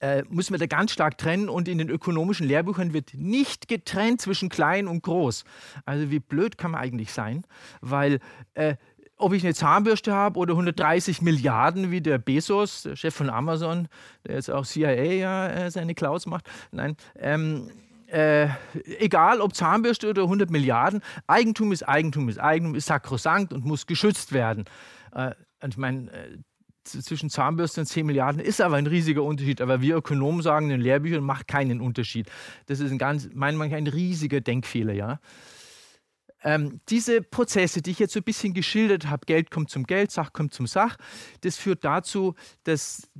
äh, müssen wir da ganz stark trennen und in den ökonomischen Lehrbüchern wird nicht getrennt zwischen klein und groß. Also wie blöd kann man eigentlich sein, weil äh, ob ich eine Zahnbürste habe oder 130 Milliarden wie der Bezos, der Chef von Amazon, der jetzt auch CIA ja äh, seine Clouds macht. Nein, ähm, äh, egal ob Zahnbürste oder 100 Milliarden, Eigentum ist Eigentum ist Eigentum, ist sakrosankt und muss geschützt werden. Äh, und ich meine, äh, zwischen Zahnbürste und 10 Milliarden ist aber ein riesiger Unterschied. Aber wir Ökonomen sagen in den Lehrbüchern, macht keinen Unterschied. Das ist ein ganz, meiner Meinung nach ein riesiger Denkfehler, ja. Ähm, diese Prozesse, die ich jetzt so ein bisschen geschildert habe, Geld kommt zum Geld, Sach kommt zum Sach, das führt dazu, dass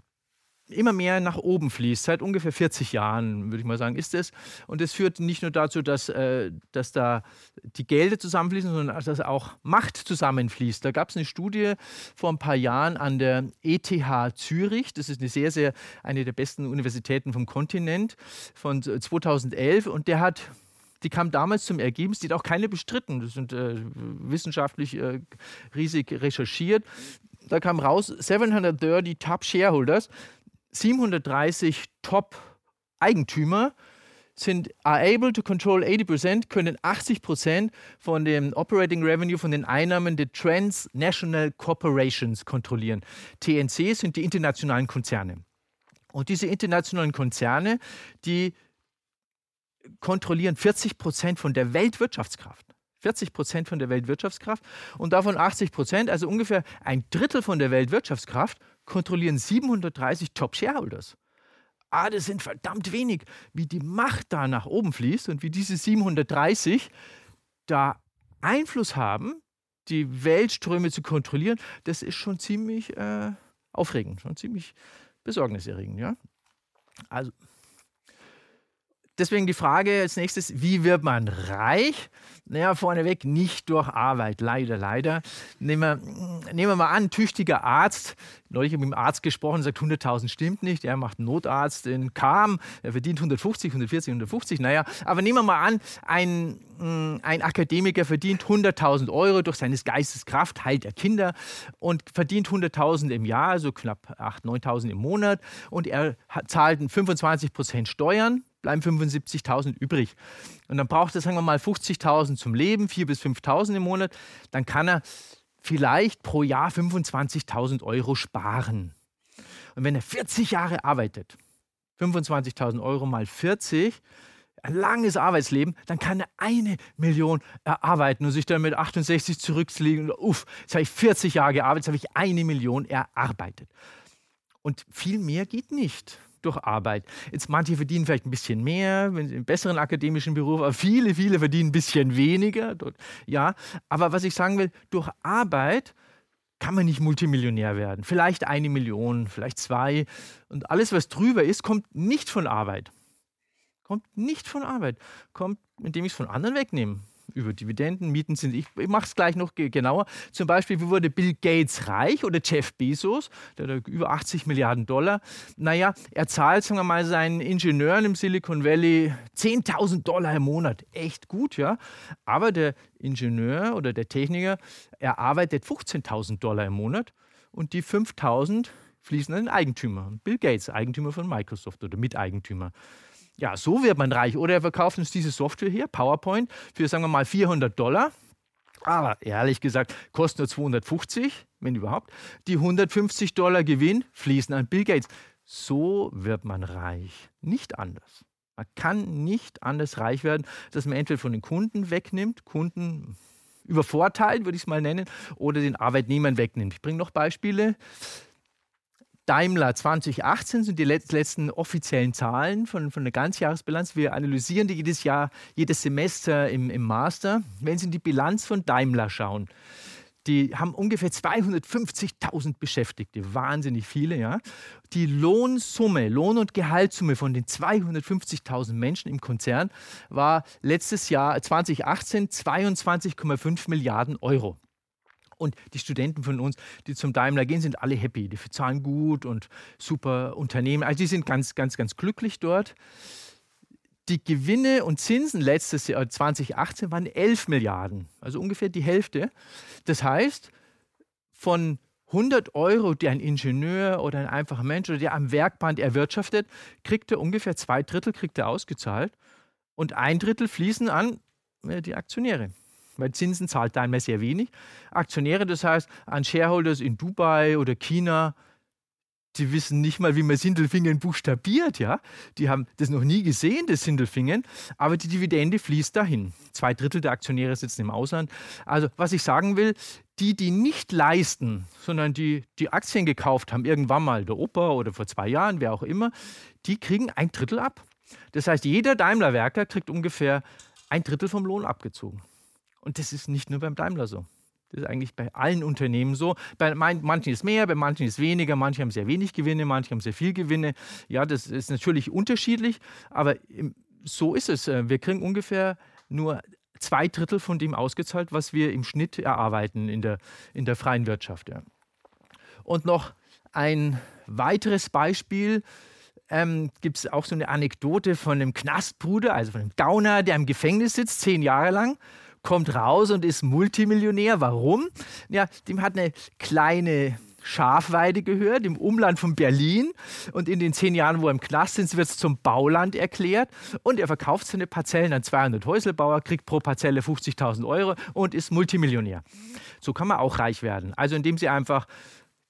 immer mehr nach oben fließt. Seit ungefähr 40 Jahren, würde ich mal sagen, ist es. Und es führt nicht nur dazu, dass, äh, dass da die Gelder zusammenfließen, sondern dass auch Macht zusammenfließt. Da gab es eine Studie vor ein paar Jahren an der ETH Zürich. Das ist eine sehr, sehr, eine der besten Universitäten vom Kontinent von 2011. Und der hat die kam damals zum Ergebnis, die hat auch keine bestritten, das sind äh, wissenschaftlich äh, riesig recherchiert. Da kam raus, 730 Top Shareholders, 730 Top Eigentümer sind are able to control 80%, können 80% von dem Operating Revenue, von den Einnahmen der Transnational Corporations kontrollieren. TNC sind die internationalen Konzerne. Und diese internationalen Konzerne, die kontrollieren 40 Prozent von der Weltwirtschaftskraft. 40 Prozent von der Weltwirtschaftskraft und davon 80 Prozent, also ungefähr ein Drittel von der Weltwirtschaftskraft, kontrollieren 730 Top-Shareholders. Ah, das sind verdammt wenig. Wie die Macht da nach oben fließt und wie diese 730 da Einfluss haben, die Weltströme zu kontrollieren, das ist schon ziemlich äh, aufregend, schon ziemlich besorgniserregend. Ja? Also Deswegen die Frage als nächstes, wie wird man reich? Naja, vorneweg nicht durch Arbeit, leider, leider. Nehmen wir, nehmen wir mal an, tüchtiger Arzt, neulich mit dem Arzt gesprochen, sagt 100.000 stimmt nicht. Er macht einen Notarzt in Kam, er verdient 150, 140, 150. Naja, aber nehmen wir mal an, ein, mm, ein Akademiker verdient 100.000 Euro durch seines Geistes Kraft, heilt er Kinder und verdient 100.000 im Jahr, also knapp 8.000, 9.000 im Monat. Und er zahlt 25 Prozent Steuern, bleiben 75.000 übrig. Und dann braucht er, sagen wir mal, 50.000 zum Leben, 4.000 bis 5.000 im Monat. Dann kann er vielleicht pro Jahr 25.000 Euro sparen. Und wenn er 40 Jahre arbeitet, 25.000 Euro mal 40, ein langes Arbeitsleben, dann kann er eine Million erarbeiten und sich dann mit 68 zurücklegen. Uff, jetzt habe ich 40 Jahre gearbeitet, jetzt habe ich eine Million erarbeitet. Und viel mehr geht nicht durch Arbeit. Jetzt manche verdienen vielleicht ein bisschen mehr, wenn sie im besseren akademischen Beruf, aber viele, viele verdienen ein bisschen weniger. Ja, aber was ich sagen will, durch Arbeit kann man nicht Multimillionär werden. Vielleicht eine Million, vielleicht zwei. Und alles, was drüber ist, kommt nicht von Arbeit. Kommt nicht von Arbeit. Kommt, indem ich es von anderen wegnehme über Dividenden, Mieten sind. Ich, ich mache es gleich noch genauer. Zum Beispiel, wie wurde Bill Gates reich oder Jeff Bezos, der hat über 80 Milliarden Dollar. Naja, er zahlt, sagen wir mal, seinen Ingenieuren im Silicon Valley 10.000 Dollar im Monat. Echt gut, ja. Aber der Ingenieur oder der Techniker, er arbeitet 15.000 Dollar im Monat und die 5.000 fließen an den Eigentümer. Bill Gates, Eigentümer von Microsoft oder Miteigentümer. Ja, so wird man reich. Oder er verkauft uns diese Software hier, PowerPoint, für, sagen wir mal, 400 Dollar. Aber ehrlich gesagt, kostet nur 250, wenn überhaupt. Die 150 Dollar Gewinn fließen an Bill Gates. So wird man reich. Nicht anders. Man kann nicht anders reich werden, dass man entweder von den Kunden wegnimmt, Kunden übervorteilt, würde ich es mal nennen, oder den Arbeitnehmern wegnimmt. Ich bringe noch Beispiele. Daimler 2018 sind die letzten offiziellen Zahlen von, von der Ganzjahresbilanz. Wir analysieren die jedes Jahr, jedes Semester im, im Master. Wenn Sie in die Bilanz von Daimler schauen, die haben ungefähr 250.000 Beschäftigte, wahnsinnig viele. Ja. Die Lohnsumme, Lohn- und Gehaltssumme von den 250.000 Menschen im Konzern war letztes Jahr 2018 22,5 Milliarden Euro. Und die Studenten von uns, die zum Daimler gehen, sind alle happy. Die zahlen gut und super Unternehmen. Also die sind ganz, ganz, ganz glücklich dort. Die Gewinne und Zinsen letztes Jahr 2018 waren 11 Milliarden, also ungefähr die Hälfte. Das heißt, von 100 Euro, die ein Ingenieur oder ein einfacher Mensch oder der am Werkband erwirtschaftet, kriegt er ungefähr zwei Drittel kriegt er ausgezahlt und ein Drittel fließen an äh, die Aktionäre weil Zinsen zahlt Daimler sehr wenig. Aktionäre, das heißt an Shareholders in Dubai oder China, die wissen nicht mal, wie man Sindelfingen buchstabiert, ja. Die haben das noch nie gesehen, das Sindelfingen, aber die Dividende fließt dahin. Zwei Drittel der Aktionäre sitzen im Ausland. Also, was ich sagen will, die, die nicht leisten, sondern die die Aktien gekauft haben, irgendwann mal der Opa oder vor zwei Jahren, wer auch immer, die kriegen ein Drittel ab. Das heißt, jeder Daimler-Werker kriegt ungefähr ein Drittel vom Lohn abgezogen. Und das ist nicht nur beim Daimler so. Das ist eigentlich bei allen Unternehmen so. Bei manchen ist mehr, bei manchen ist weniger, manche haben sehr wenig Gewinne, manche haben sehr viel Gewinne. Ja, das ist natürlich unterschiedlich, aber so ist es. Wir kriegen ungefähr nur zwei Drittel von dem ausgezahlt, was wir im Schnitt erarbeiten in der, in der freien Wirtschaft. Ja. Und noch ein weiteres Beispiel. Ähm, gibt es auch so eine Anekdote von einem Knastbruder, also von einem Gauner, der im Gefängnis sitzt, zehn Jahre lang kommt raus und ist Multimillionär. Warum? Ja, dem hat eine kleine Schafweide gehört im Umland von Berlin. Und in den zehn Jahren, wo er im Knast ist, wird es zum Bauland erklärt. Und er verkauft seine Parzellen an 200 Häuselbauer, kriegt pro Parzelle 50.000 Euro und ist Multimillionär. So kann man auch reich werden. Also indem sie einfach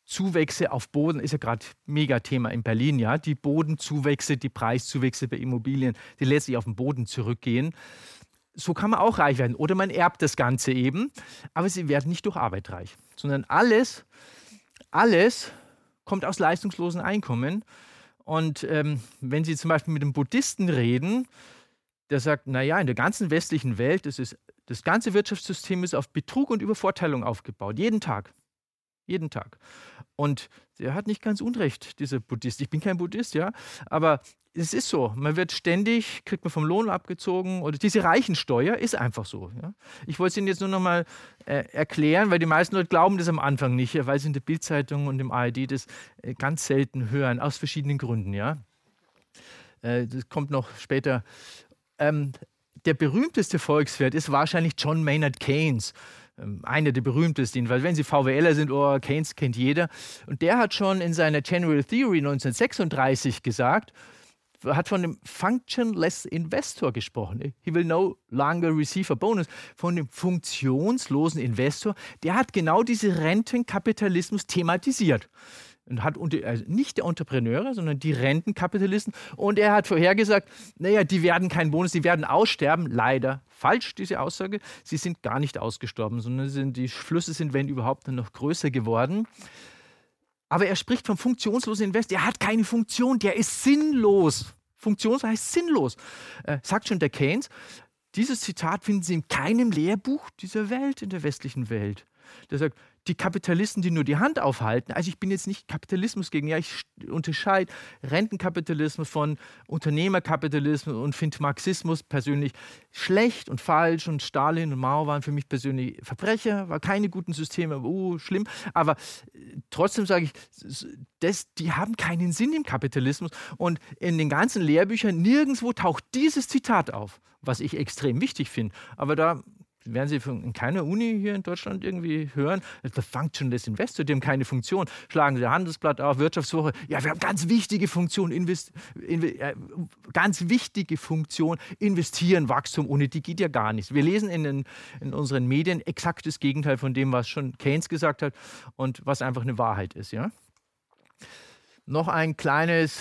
Zuwächse auf Boden ist ja gerade mega Thema in Berlin, ja. Die Bodenzuwächse, die Preiszuwächse bei Immobilien, die letztlich auf den Boden zurückgehen so kann man auch reich werden. Oder man erbt das Ganze eben. Aber sie werden nicht durch Arbeit reich, sondern alles, alles kommt aus leistungslosen Einkommen. Und ähm, wenn Sie zum Beispiel mit einem Buddhisten reden, der sagt, naja, in der ganzen westlichen Welt, das, ist, das ganze Wirtschaftssystem ist auf Betrug und Übervorteilung aufgebaut, jeden Tag. Jeden Tag. Und der hat nicht ganz unrecht, dieser Buddhist. Ich bin kein Buddhist, ja, aber es ist so. Man wird ständig, kriegt man vom Lohn abgezogen oder diese Reichensteuer ist einfach so. Ja. Ich wollte es Ihnen jetzt nur noch mal äh, erklären, weil die meisten Leute glauben das am Anfang nicht, weil sie in der Bildzeitung und im ARD das äh, ganz selten hören, aus verschiedenen Gründen, ja. Äh, das kommt noch später. Ähm, der berühmteste Volkswirt ist wahrscheinlich John Maynard Keynes einer der berühmtesten, weil wenn Sie VWLer sind, oh, Keynes kennt jeder. Und der hat schon in seiner General Theory 1936 gesagt, hat von dem Functionless Investor gesprochen. He will no longer receive a bonus. Von dem funktionslosen Investor. Der hat genau diese Rentenkapitalismus thematisiert und hat unter, also nicht der Entrepreneure, sondern die Rentenkapitalisten. Und er hat vorhergesagt, naja, die werden keinen Bonus, die werden aussterben. Leider falsch, diese Aussage. Sie sind gar nicht ausgestorben, sondern sind, die Flüsse sind, wenn überhaupt, noch größer geworden. Aber er spricht vom funktionslosen Invest. Er hat keine Funktion, der ist sinnlos. Funktionslos heißt sinnlos. Äh, sagt schon der Keynes. Dieses Zitat finden Sie in keinem Lehrbuch dieser Welt, in der westlichen Welt. Der sagt, die Kapitalisten, die nur die Hand aufhalten, also ich bin jetzt nicht Kapitalismus gegen, ja, ich unterscheide Rentenkapitalismus von Unternehmerkapitalismus und finde Marxismus persönlich schlecht und falsch und Stalin und Mao waren für mich persönlich Verbrecher, war keine guten Systeme, uh, schlimm, aber äh, trotzdem sage ich, das, die haben keinen Sinn im Kapitalismus und in den ganzen Lehrbüchern nirgendwo taucht dieses Zitat auf, was ich extrem wichtig finde, aber da werden Sie in keiner Uni hier in Deutschland irgendwie hören, the functionless investor, die haben keine Funktion. Schlagen Sie Handelsblatt auf, Wirtschaftswoche, ja, wir haben ganz wichtige Funktion, invest, in, äh, ganz wichtige Funktion, investieren, Wachstum, ohne die geht ja gar nichts. Wir lesen in, den, in unseren Medien exakt das Gegenteil von dem, was schon Keynes gesagt hat und was einfach eine Wahrheit ist. Ja? Noch ein kleines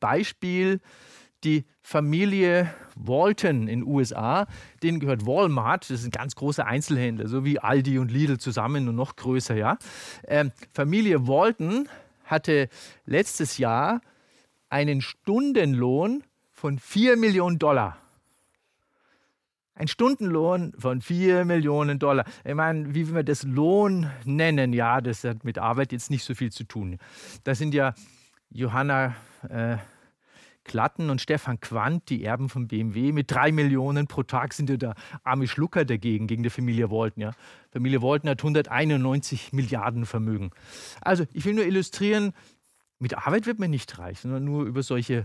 Beispiel die Familie Walton in USA, denen gehört Walmart, das ein ganz großer Einzelhändler, so wie Aldi und Lidl zusammen und noch größer, ja. Ähm, Familie Walton hatte letztes Jahr einen Stundenlohn von 4 Millionen Dollar. Ein Stundenlohn von 4 Millionen Dollar. Ich meine, wie wir das Lohn nennen, ja, das hat mit Arbeit jetzt nicht so viel zu tun. Das sind ja Johanna äh, Klatten und Stefan Quandt, die Erben von BMW, mit drei Millionen pro Tag sind ja der arme Schlucker dagegen, gegen die Familie Walton. Ja. Familie Walton hat 191 Milliarden Vermögen. Also ich will nur illustrieren, mit Arbeit wird man nicht reich, sondern nur über solche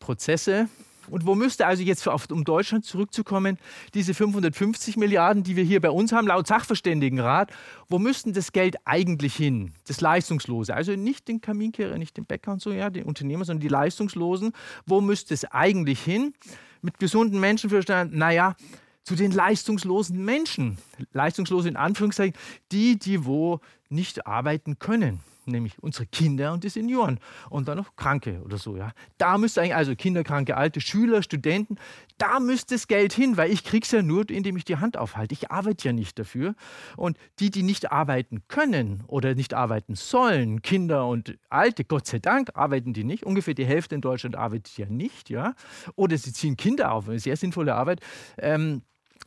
Prozesse. Und wo müsste also jetzt, um Deutschland zurückzukommen, diese 550 Milliarden, die wir hier bei uns haben, laut Sachverständigenrat, wo müssten das Geld eigentlich hin? Das Leistungslose. Also nicht den Kaminkehrer, nicht den Bäcker und so, ja, den Unternehmer, sondern die Leistungslosen. Wo müsste es eigentlich hin? Mit gesunden Menschenverstand, naja, zu den leistungslosen Menschen. Leistungslose in Anführungszeichen, die, die wo nicht arbeiten können nämlich unsere Kinder und die Senioren und dann noch Kranke oder so. Ja. Da müsste eigentlich, also Kinder, Kranke, Alte, Schüler, Studenten, da müsste das Geld hin, weil ich es ja nur, indem ich die Hand aufhalte. Ich arbeite ja nicht dafür. Und die, die nicht arbeiten können oder nicht arbeiten sollen, Kinder und Alte, Gott sei Dank, arbeiten die nicht. Ungefähr die Hälfte in Deutschland arbeitet ja nicht. Ja. Oder sie ziehen Kinder auf, eine sehr sinnvolle Arbeit. Ähm,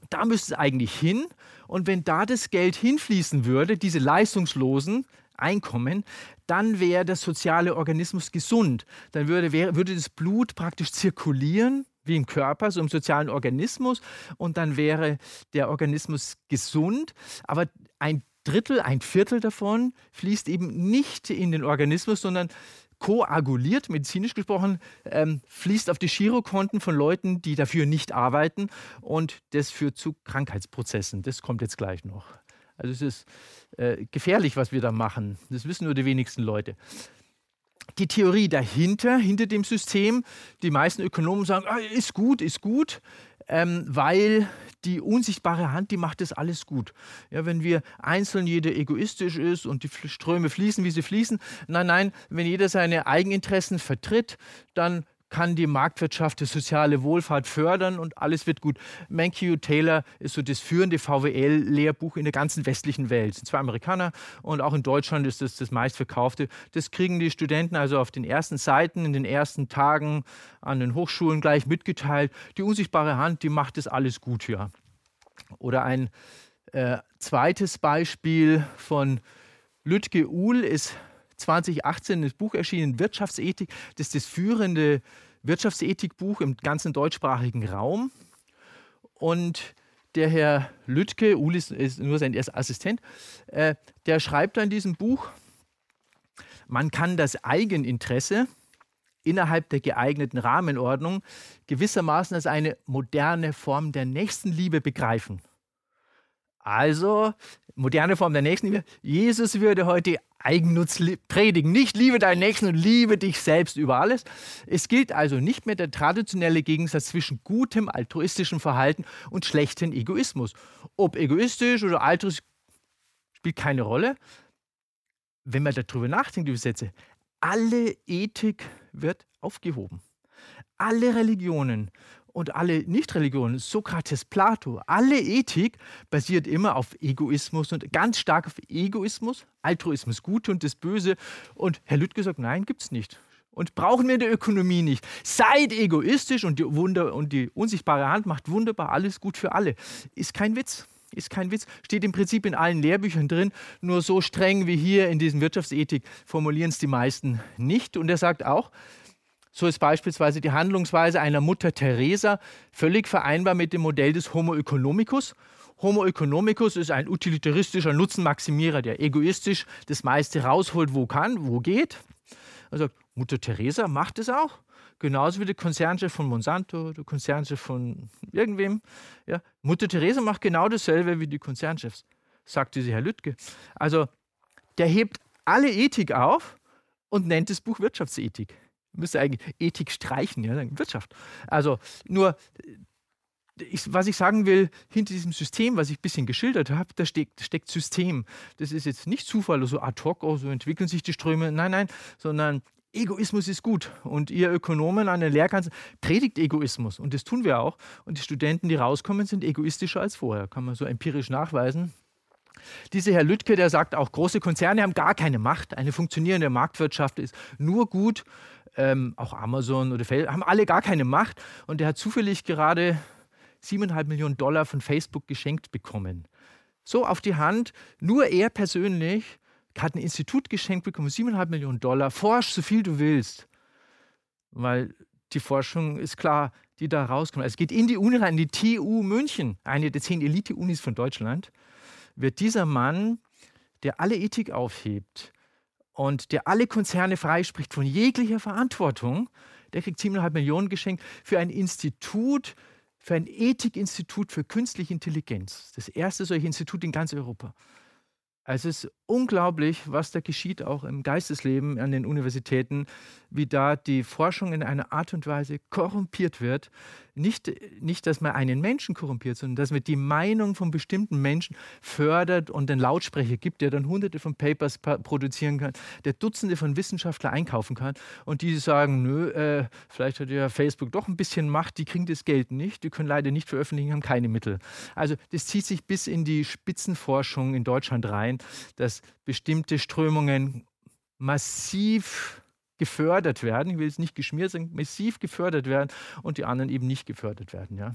da müsste es eigentlich hin. Und wenn da das Geld hinfließen würde, diese Leistungslosen, Einkommen, dann wäre der soziale Organismus gesund. Dann würde, wär, würde das Blut praktisch zirkulieren wie im Körper, so im sozialen Organismus, und dann wäre der Organismus gesund. Aber ein Drittel, ein Viertel davon fließt eben nicht in den Organismus, sondern koaguliert, medizinisch gesprochen, ähm, fließt auf die Girokonten von Leuten, die dafür nicht arbeiten. Und das führt zu Krankheitsprozessen. Das kommt jetzt gleich noch. Also es ist äh, gefährlich, was wir da machen. Das wissen nur die wenigsten Leute. Die Theorie dahinter, hinter dem System, die meisten Ökonomen sagen, ah, ist gut, ist gut, ähm, weil die unsichtbare Hand, die macht das alles gut. Ja, wenn wir einzeln jeder egoistisch ist und die Ströme fließen, wie sie fließen, nein, nein, wenn jeder seine Eigeninteressen vertritt, dann kann die Marktwirtschaft die soziale Wohlfahrt fördern und alles wird gut. Mankiw Taylor ist so das führende VWL-Lehrbuch in der ganzen westlichen Welt. Es sind zwei Amerikaner und auch in Deutschland ist das das meistverkaufte. Das kriegen die Studenten also auf den ersten Seiten, in den ersten Tagen an den Hochschulen gleich mitgeteilt. Die unsichtbare Hand, die macht das alles gut, ja. Oder ein äh, zweites Beispiel von Lütke Uhl ist 2018 das Buch erschienen, Wirtschaftsethik. Das ist das führende Wirtschaftsethikbuch im ganzen deutschsprachigen Raum. Und der Herr Lütke, Uhl ist, nur sein erster Assistent, äh, der schreibt in diesem Buch, man kann das Eigeninteresse innerhalb der geeigneten Rahmenordnung gewissermaßen als eine moderne Form der Nächstenliebe begreifen. Also, moderne Form der Nächstenliebe. Jesus würde heute Eigennutz predigen. Nicht liebe deinen Nächsten und liebe dich selbst über alles. Es gilt also nicht mehr der traditionelle Gegensatz zwischen gutem altruistischem Verhalten und schlechtem Egoismus. Ob egoistisch oder altruistisch spielt keine Rolle. Wenn man darüber nachdenkt, über Sätze, alle Ethik wird aufgehoben. Alle Religionen und alle Nichtreligionen, Sokrates, Plato, alle Ethik basiert immer auf Egoismus und ganz stark auf Egoismus, Altruismus, Gute und das Böse. Und Herr Lüttke sagt, nein, gibt es nicht. Und brauchen wir in der Ökonomie nicht. Seid egoistisch und die, Wunder, und die unsichtbare Hand macht wunderbar alles gut für alle. Ist kein Witz. Ist kein Witz. Steht im Prinzip in allen Lehrbüchern drin. Nur so streng wie hier in diesem Wirtschaftsethik formulieren es die meisten nicht. Und er sagt auch, so ist beispielsweise die Handlungsweise einer Mutter Teresa völlig vereinbar mit dem Modell des Homo economicus. Homo economicus ist ein utilitaristischer Nutzenmaximierer, der egoistisch das meiste rausholt, wo kann, wo geht. Also Mutter Teresa macht es auch. Genauso wie der Konzernchef von Monsanto, der Konzernchef von irgendwem. Ja. Mutter Teresa macht genau dasselbe wie die Konzernchefs, sagt diese Herr Lüttke. Also der hebt alle Ethik auf und nennt das Buch Wirtschaftsethik müsste eigentlich Ethik streichen, ja, Wirtschaft. Also nur, ich, was ich sagen will, hinter diesem System, was ich ein bisschen geschildert habe, da steckt, steckt System. Das ist jetzt nicht Zufall, so ad hoc, oh, so entwickeln sich die Ströme. Nein, nein, sondern Egoismus ist gut. Und ihr Ökonomen an der Lehrkanzel predigt Egoismus. Und das tun wir auch. Und die Studenten, die rauskommen, sind egoistischer als vorher. Kann man so empirisch nachweisen. Dieser Herr Lüttke, der sagt auch, große Konzerne haben gar keine Macht. Eine funktionierende Marktwirtschaft ist nur gut, ähm, auch Amazon oder Facebook, haben alle gar keine Macht. Und er hat zufällig gerade 7,5 Millionen Dollar von Facebook geschenkt bekommen. So auf die Hand, nur er persönlich hat ein Institut geschenkt bekommen, 7,5 Millionen Dollar. Forsch so viel du willst. Weil die Forschung ist klar, die da rauskommt. Es geht in die Uni rein, in die TU München, eine der zehn Elite-Unis von Deutschland, wird dieser Mann, der alle Ethik aufhebt, und der alle Konzerne freispricht von jeglicher Verantwortung, der kriegt 7,5 Millionen geschenkt für ein Institut, für ein Ethikinstitut für künstliche Intelligenz. Das erste solche Institut in ganz Europa. Also es ist unglaublich, was da geschieht, auch im Geistesleben an den Universitäten, wie da die Forschung in einer Art und Weise korrumpiert wird, nicht, nicht, dass man einen Menschen korrumpiert, sondern dass man die Meinung von bestimmten Menschen fördert und einen Lautsprecher gibt, der dann hunderte von Papers produzieren kann, der Dutzende von Wissenschaftlern einkaufen kann und die sagen, nö, äh, vielleicht hat ja Facebook doch ein bisschen Macht, die kriegen das Geld nicht, die können leider nicht veröffentlichen, haben keine Mittel. Also das zieht sich bis in die Spitzenforschung in Deutschland rein, dass bestimmte Strömungen massiv gefördert werden. Ich will jetzt nicht geschmiert sagen, massiv gefördert werden und die anderen eben nicht gefördert werden. Ja.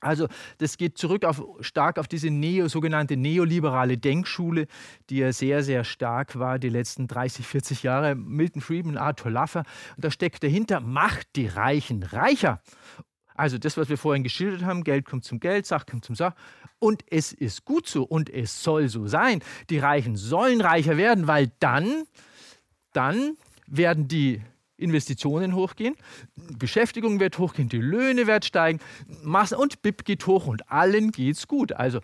Also das geht zurück auf, stark auf diese Neo, sogenannte neoliberale Denkschule, die ja sehr, sehr stark war die letzten 30, 40 Jahre. Milton Friedman, Arthur Laffer. Und da steckt dahinter, macht die Reichen reicher. Also das, was wir vorhin geschildert haben, Geld kommt zum Geld, Sach kommt zum Sach. Und es ist gut so und es soll so sein. Die Reichen sollen reicher werden, weil dann, dann werden die Investitionen hochgehen, Beschäftigung wird hochgehen, die Löhne werden steigen, Masse und BIP geht hoch und allen geht's gut. Also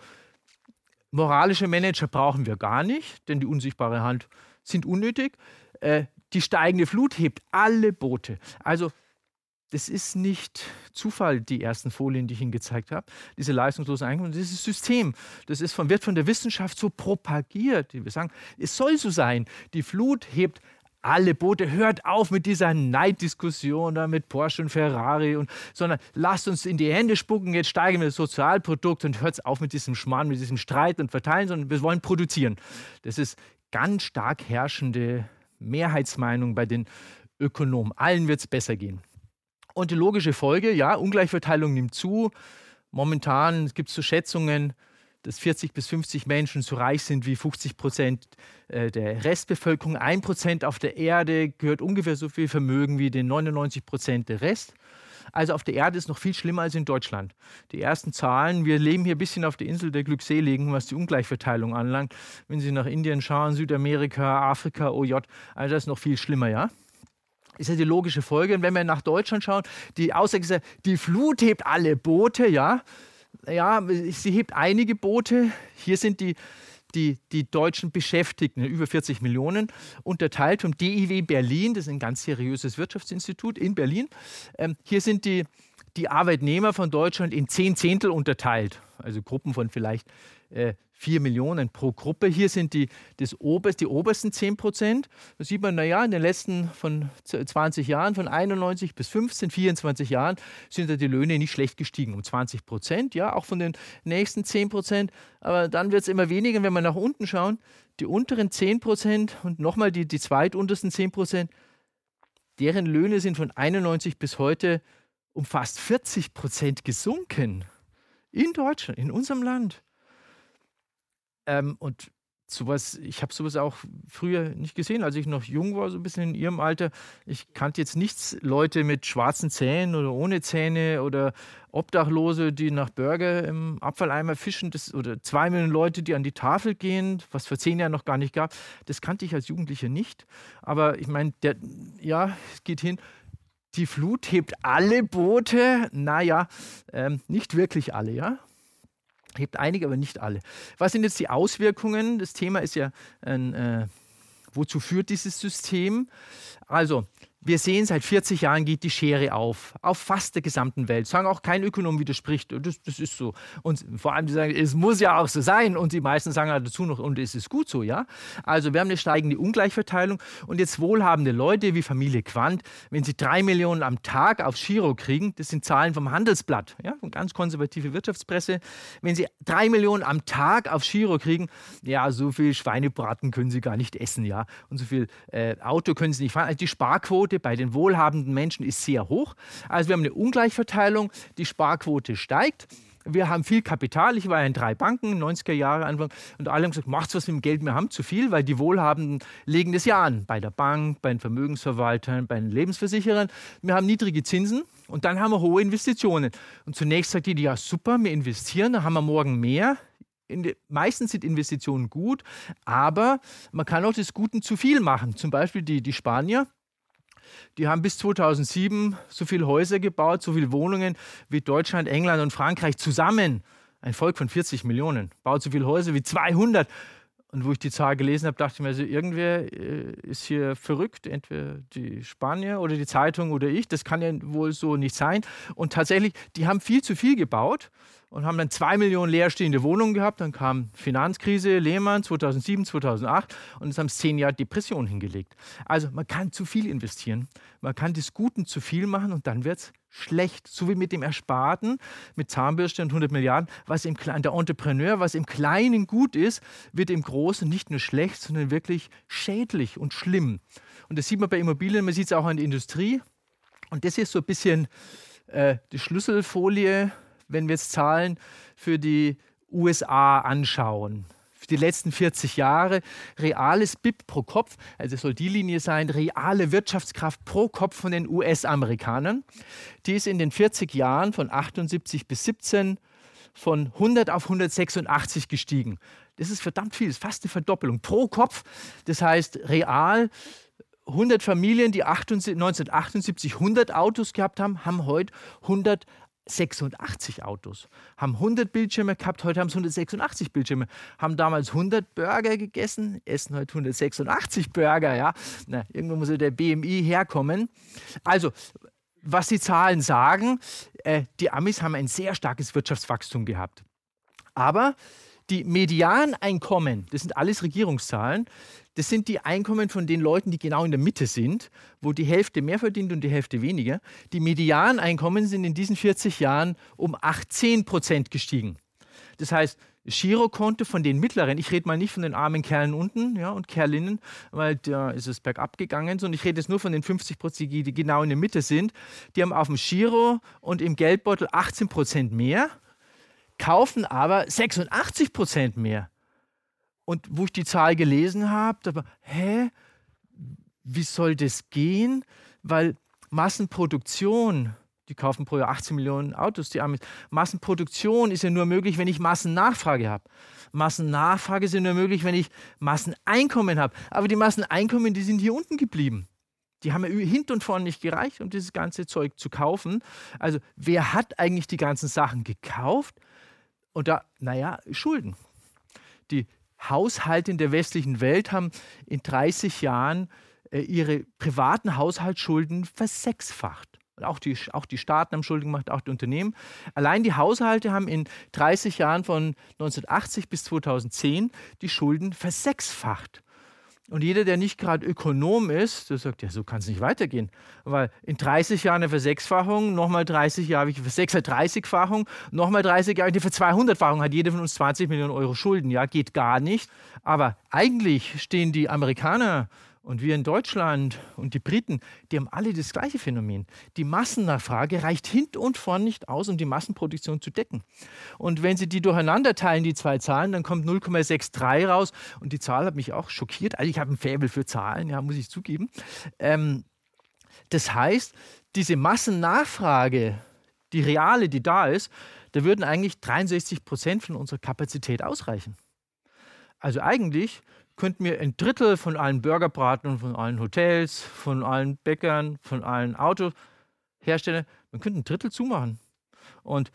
moralische Manager brauchen wir gar nicht, denn die unsichtbare Hand sind unnötig. Äh, die steigende Flut hebt alle Boote. Also das ist nicht Zufall, die ersten Folien, die ich Ihnen gezeigt habe, diese leistungslosen Einkommen. Ist System. Das ist von, wird von der Wissenschaft so propagiert. Wir sagen, es soll so sein. Die Flut hebt alle Boote, hört auf mit dieser Neiddiskussion da mit Porsche und Ferrari, und, sondern lasst uns in die Hände spucken, jetzt steigen wir das Sozialprodukt und hört auf mit diesem Schmarrn, mit diesem Streit und Verteilen, sondern wir wollen produzieren. Das ist ganz stark herrschende Mehrheitsmeinung bei den Ökonomen. Allen wird es besser gehen. Und die logische Folge, ja, Ungleichverteilung nimmt zu. Momentan gibt es so Schätzungen, dass 40 bis 50 Menschen so reich sind wie 50 Prozent äh, der Restbevölkerung. Ein Prozent auf der Erde gehört ungefähr so viel Vermögen wie den 99 Prozent der Rest. Also auf der Erde ist noch viel schlimmer als in Deutschland. Die ersten Zahlen, wir leben hier ein bisschen auf der Insel der Glückseligen, was die Ungleichverteilung anlangt. Wenn Sie nach Indien schauen, Südamerika, Afrika, OJ, also das ist noch viel schlimmer, ja? ist ja die logische Folge. Und wenn wir nach Deutschland schauen, die Aussage ist ja, die Flut hebt alle Boote, ja. Ja, sie hebt einige Boote. Hier sind die, die, die deutschen Beschäftigten, über 40 Millionen, unterteilt vom DIW Berlin, das ist ein ganz seriöses Wirtschaftsinstitut in Berlin. Ähm, hier sind die, die Arbeitnehmer von Deutschland in zehn Zehntel unterteilt, also Gruppen von vielleicht äh, 4 Millionen pro Gruppe. Hier sind die, das Oberst, die obersten 10 Prozent. Da sieht man, naja, in den letzten von 20 Jahren, von 91 bis 15, 24 Jahren, sind da die Löhne nicht schlecht gestiegen, um 20 Prozent, ja, auch von den nächsten 10 Prozent. Aber dann wird es immer weniger, wenn wir nach unten schauen. Die unteren 10 Prozent und nochmal die, die zweituntersten 10 Prozent, deren Löhne sind von 91 bis heute um fast 40 Prozent gesunken. In Deutschland, in unserem Land. Ähm, und sowas, ich habe sowas auch früher nicht gesehen, als ich noch jung war, so ein bisschen in ihrem Alter. Ich kannte jetzt nichts Leute mit schwarzen Zähnen oder ohne Zähne oder Obdachlose, die nach Burger im Abfalleimer fischen, das, oder zwei Millionen Leute, die an die Tafel gehen, was vor zehn Jahren noch gar nicht gab. Das kannte ich als Jugendlicher nicht. Aber ich meine, ja, es geht hin. Die Flut hebt alle Boote. Naja, ähm, nicht wirklich alle, ja hebt einige, aber nicht alle. Was sind jetzt die Auswirkungen? Das Thema ist ja, äh, wozu führt dieses System? Also, wir sehen, seit 40 Jahren geht die Schere auf, auf fast der gesamten Welt. Sagen auch kein Ökonom widerspricht, das, das ist so. Und vor allem, die sagen, es muss ja auch so sein. Und die meisten sagen halt dazu noch, und es ist gut so, ja. Also wir haben eine steigende Ungleichverteilung. Und jetzt wohlhabende Leute wie Familie Quandt, wenn sie drei Millionen am Tag aufs Giro kriegen, das sind Zahlen vom Handelsblatt, ja, von ganz konservative Wirtschaftspresse, wenn sie drei Millionen am Tag aufs Giro kriegen, ja, so viel Schweinebraten können sie gar nicht essen, ja. Und so viel äh, Auto können sie nicht fahren. Also die Sparquote Sparquote bei den wohlhabenden Menschen ist sehr hoch. Also wir haben eine Ungleichverteilung, die Sparquote steigt. Wir haben viel Kapital. Ich war ja in drei Banken, 90er Jahre Anfang, und alle haben gesagt, macht's was mit dem Geld, wir haben zu viel, weil die Wohlhabenden legen das ja an. Bei der Bank, bei den Vermögensverwaltern, bei den Lebensversicherern. Wir haben niedrige Zinsen und dann haben wir hohe Investitionen. Und zunächst sagt die, ja super, wir investieren, dann haben wir morgen mehr. In, meistens sind Investitionen gut, aber man kann auch des Guten zu viel machen. Zum Beispiel die, die Spanier, die haben bis 2007 so viele Häuser gebaut, so viele Wohnungen wie Deutschland, England und Frankreich zusammen. Ein Volk von 40 Millionen baut so viele Häuser wie 200. Und wo ich die Zahl gelesen habe, dachte ich mir, also irgendwer äh, ist hier verrückt, entweder die Spanier oder die Zeitung oder ich. Das kann ja wohl so nicht sein. Und tatsächlich, die haben viel zu viel gebaut und haben dann zwei Millionen leerstehende Wohnungen gehabt. Dann kam Finanzkrise, Lehmann 2007, 2008 und es haben zehn Jahre Depression hingelegt. Also man kann zu viel investieren, man kann des Guten zu viel machen und dann wird es schlecht. So wie mit dem Ersparten, mit Zahnbürste und 100 Milliarden, was im Kleinen, der Entrepreneur, was im Kleinen gut ist, wird im Großen nicht nur schlecht, sondern wirklich schädlich und schlimm. Und das sieht man bei Immobilien, man sieht es auch an der Industrie. Und das ist so ein bisschen äh, die Schlüsselfolie wenn wir jetzt Zahlen für die USA anschauen. Für die letzten 40 Jahre reales BIP pro Kopf, also soll die Linie sein, reale Wirtschaftskraft pro Kopf von den US-Amerikanern. Die ist in den 40 Jahren von 78 bis 17 von 100 auf 186 gestiegen. Das ist verdammt viel, das ist fast eine Verdoppelung pro Kopf. Das heißt, real 100 Familien, die 1978 100 Autos gehabt haben, haben heute 100 86 Autos, haben 100 Bildschirme gehabt, heute haben sie 186 Bildschirme, haben damals 100 Burger gegessen, essen heute 186 Burger, ja. Na, irgendwo muss ja der BMI herkommen. Also, was die Zahlen sagen, äh, die Amis haben ein sehr starkes Wirtschaftswachstum gehabt. Aber die Medianeinkommen, das sind alles Regierungszahlen, das sind die Einkommen von den Leuten, die genau in der Mitte sind, wo die Hälfte mehr verdient und die Hälfte weniger. Die Medianeinkommen sind in diesen 40 Jahren um 18 Prozent gestiegen. Das heißt, Girokonto von den mittleren, ich rede mal nicht von den armen Kerlen unten ja, und Kerlinnen, weil da ist es bergab gegangen, sondern ich rede jetzt nur von den 50 Prozent, die genau in der Mitte sind. Die haben auf dem Giro und im Geldbeutel 18 Prozent mehr kaufen aber 86 Prozent mehr. Und wo ich die Zahl gelesen habe, da war, hä, wie soll das gehen? Weil Massenproduktion, die kaufen pro Jahr 18 Millionen Autos, die Amis. Massenproduktion ist ja nur möglich, wenn ich Massennachfrage habe. Massennachfrage ist ja nur möglich, wenn ich Masseneinkommen habe. Aber die Masseneinkommen, die sind hier unten geblieben. Die haben ja hinten und vorne nicht gereicht, um dieses ganze Zeug zu kaufen. Also wer hat eigentlich die ganzen Sachen gekauft? Und da, naja, Schulden. Die Haushalte in der westlichen Welt haben in 30 Jahren äh, ihre privaten Haushaltsschulden versechsfacht. Auch die, auch die Staaten haben Schulden gemacht, auch die Unternehmen. Allein die Haushalte haben in 30 Jahren von 1980 bis 2010 die Schulden versechsfacht. Und jeder, der nicht gerade Ökonom ist, der sagt, ja, so kann es nicht weitergehen. Weil in 30 Jahren eine Versechsfachung, nochmal 30 Jahre habe ich eine 36-Fachung, nochmal 30 Jahre eine für 200-Fachung, hat jeder von uns 20 Millionen Euro Schulden. Ja, geht gar nicht. Aber eigentlich stehen die Amerikaner und wir in Deutschland und die Briten, die haben alle das gleiche Phänomen. Die Massennachfrage reicht hinten und vorn nicht aus, um die Massenproduktion zu decken. Und wenn Sie die durcheinander teilen, die zwei Zahlen, dann kommt 0,63 raus. Und die Zahl hat mich auch schockiert. Also ich habe ein Faible für Zahlen, ja, muss ich zugeben. Ähm, das heißt, diese Massennachfrage, die reale, die da ist, da würden eigentlich 63 Prozent von unserer Kapazität ausreichen. Also eigentlich könnten wir ein Drittel von allen Burgerbraten, von allen Hotels, von allen Bäckern, von allen Autoherstellern, man könnte ein Drittel zumachen. Und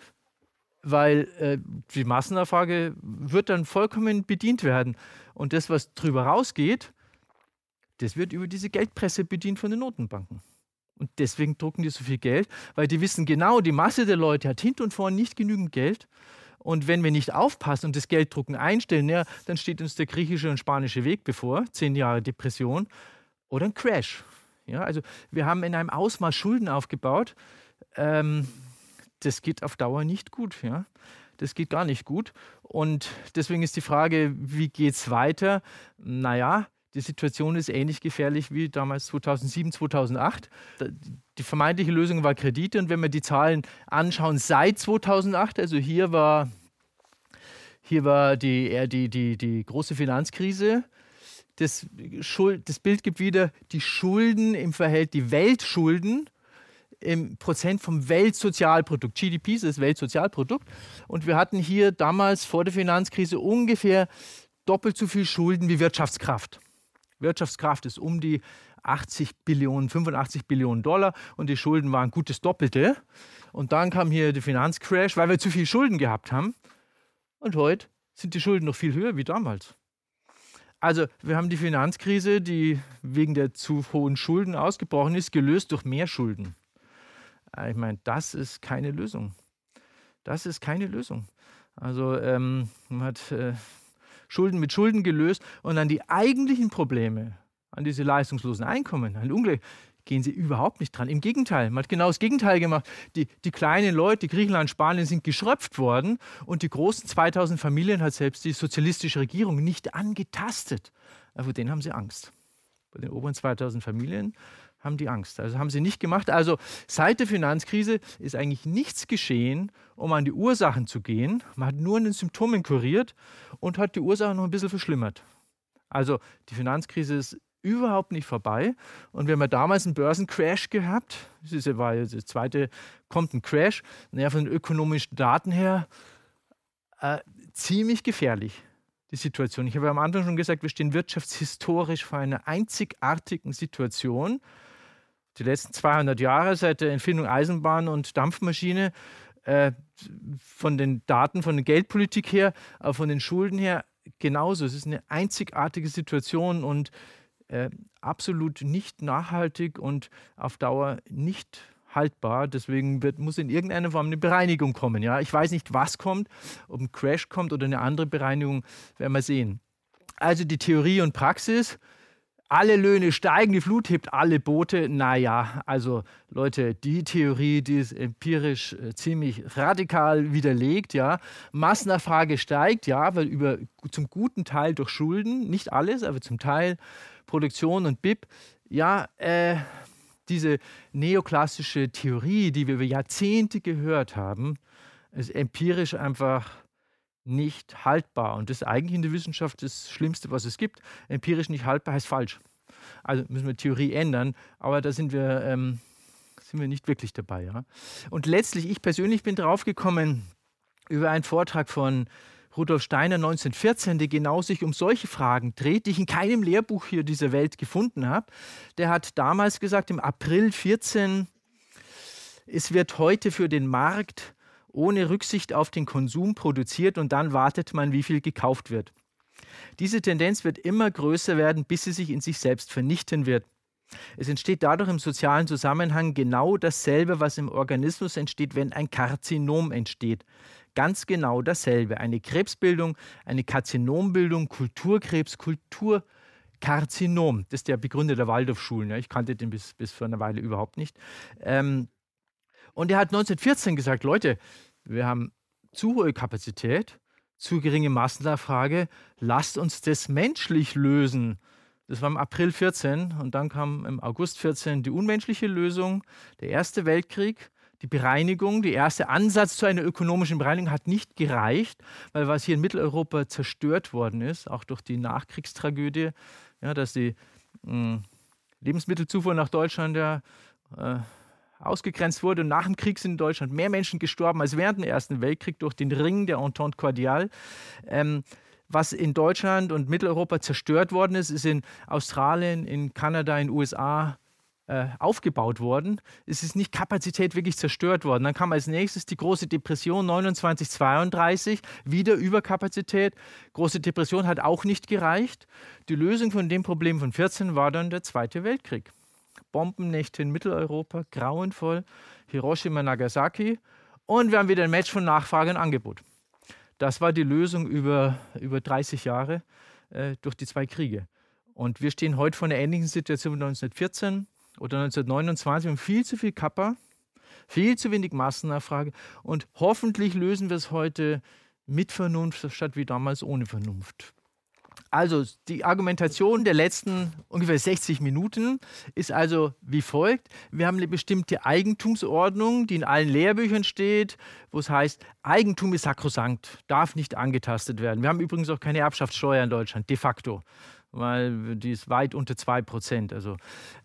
weil äh, die Massennachfrage wird dann vollkommen bedient werden. Und das, was drüber rausgeht, das wird über diese Geldpresse bedient von den Notenbanken. Und deswegen drucken die so viel Geld, weil die wissen genau, die Masse der Leute hat hinten und vorne nicht genügend Geld. Und wenn wir nicht aufpassen und das Gelddrucken einstellen, ja, dann steht uns der griechische und spanische Weg bevor, zehn Jahre Depression oder ein Crash. Ja, also wir haben in einem Ausmaß Schulden aufgebaut. Ähm, das geht auf Dauer nicht gut. Ja? Das geht gar nicht gut. Und deswegen ist die Frage, wie geht es weiter? Naja, die Situation ist ähnlich gefährlich wie damals 2007, 2008. Die vermeintliche Lösung war Kredite. Und wenn wir die Zahlen anschauen seit 2008, also hier war, hier war die, die, die, die große Finanzkrise. Das, Schuld, das Bild gibt wieder die Schulden im Verhältnis, die Weltschulden im Prozent vom Weltsozialprodukt. GDP ist das Weltsozialprodukt. Und wir hatten hier damals vor der Finanzkrise ungefähr doppelt so viel Schulden wie Wirtschaftskraft. Wirtschaftskraft ist um die 80 Billionen, 85 Billionen Dollar und die Schulden waren gut das Doppelte. Und dann kam hier der Finanzcrash, weil wir zu viel Schulden gehabt haben. Und heute sind die Schulden noch viel höher wie damals. Also wir haben die Finanzkrise, die wegen der zu hohen Schulden ausgebrochen ist, gelöst durch mehr Schulden. Äh, ich meine, das ist keine Lösung. Das ist keine Lösung. Also ähm, man hat äh, Schulden mit Schulden gelöst und an die eigentlichen Probleme, an diese leistungslosen Einkommen, an Ungleich, gehen sie überhaupt nicht dran. Im Gegenteil, man hat genau das Gegenteil gemacht. Die, die kleinen Leute, Griechenland, Spanien, sind geschröpft worden und die großen 2000 Familien hat selbst die sozialistische Regierung nicht angetastet. Aber vor denen haben sie Angst. Bei den oberen 2000 Familien haben die Angst. Also haben sie nicht gemacht. Also seit der Finanzkrise ist eigentlich nichts geschehen, um an die Ursachen zu gehen. Man hat nur an den Symptomen kuriert und hat die Ursachen noch ein bisschen verschlimmert. Also die Finanzkrise ist überhaupt nicht vorbei. Und wir haben ja damals einen Börsencrash gehabt. Das war jetzt das zweite, kommt ein Crash. Naja, von den ökonomischen Daten her äh, ziemlich gefährlich, die Situation. Ich habe am Anfang schon gesagt, wir stehen wirtschaftshistorisch vor einer einzigartigen Situation die letzten 200 Jahre seit der Entfindung Eisenbahn und Dampfmaschine äh, von den Daten, von der Geldpolitik her, aber von den Schulden her genauso. Es ist eine einzigartige Situation und äh, absolut nicht nachhaltig und auf Dauer nicht haltbar. Deswegen wird, muss in irgendeiner Form eine Bereinigung kommen. Ja? Ich weiß nicht, was kommt, ob ein Crash kommt oder eine andere Bereinigung, werden wir sehen. Also die Theorie und Praxis alle Löhne steigen, die Flut hebt alle Boote. Naja, also Leute, die Theorie, die ist empirisch äh, ziemlich radikal widerlegt. Ja. Massennachfrage steigt, ja, weil über, zum guten Teil durch Schulden, nicht alles, aber zum Teil Produktion und BIP. Ja, äh, diese neoklassische Theorie, die wir über Jahrzehnte gehört haben, ist empirisch einfach nicht haltbar. Und das ist eigentlich in der Wissenschaft das Schlimmste, was es gibt. Empirisch nicht haltbar heißt falsch. Also müssen wir Theorie ändern, aber da sind wir, ähm, sind wir nicht wirklich dabei. Ja? Und letztlich, ich persönlich bin draufgekommen über einen Vortrag von Rudolf Steiner 1914, der genau sich um solche Fragen dreht, die ich in keinem Lehrbuch hier dieser Welt gefunden habe. Der hat damals gesagt, im April 14, es wird heute für den Markt ohne Rücksicht auf den Konsum produziert und dann wartet man, wie viel gekauft wird. Diese Tendenz wird immer größer werden, bis sie sich in sich selbst vernichten wird. Es entsteht dadurch im sozialen Zusammenhang genau dasselbe, was im Organismus entsteht, wenn ein Karzinom entsteht. Ganz genau dasselbe. Eine Krebsbildung, eine Karzinombildung, Kulturkrebs, Kulturkarzinom. Das ist der Begründer der Waldorfschulen. Ich kannte den bis, bis vor einer Weile überhaupt nicht. Ähm, und er hat 1914 gesagt, Leute, wir haben zu hohe Kapazität, zu geringe Massennachfrage, lasst uns das menschlich lösen. Das war im April 14 und dann kam im August 14 die unmenschliche Lösung, der Erste Weltkrieg, die Bereinigung, der erste Ansatz zu einer ökonomischen Bereinigung hat nicht gereicht, weil was hier in Mitteleuropa zerstört worden ist, auch durch die Nachkriegstragödie, ja, dass die mh, hm, Lebensmittelzufuhr nach Deutschland ja äh, ausgegrenzt wurde. Und nach dem Krieg sind in Deutschland mehr Menschen gestorben als während dem Ersten Weltkrieg durch den Ring der Entente Cordiale. Ähm, was in Deutschland und Mitteleuropa zerstört worden ist, ist in Australien, in Kanada, in den USA äh, aufgebaut worden. Es ist nicht Kapazität wirklich zerstört worden. Dann kam als nächstes die große Depression 29, 32, wieder Überkapazität. Große Depression hat auch nicht gereicht. Die Lösung von dem Problem von 14 war dann der Zweite Weltkrieg. Bombennächte in Mitteleuropa, grauenvoll, Hiroshima, Nagasaki und wir haben wieder ein Match von Nachfrage und Angebot. Das war die Lösung über, über 30 Jahre äh, durch die zwei Kriege. Und wir stehen heute vor einer ähnlichen Situation wie 1914 oder 1929 und viel zu viel Kappa, viel zu wenig Massennachfrage und hoffentlich lösen wir es heute mit Vernunft statt wie damals ohne Vernunft. Also die Argumentation der letzten ungefähr 60 Minuten ist also wie folgt. Wir haben eine bestimmte Eigentumsordnung, die in allen Lehrbüchern steht, wo es heißt, Eigentum ist sakrosankt, darf nicht angetastet werden. Wir haben übrigens auch keine Erbschaftssteuer in Deutschland, de facto weil die ist weit unter 2%. Also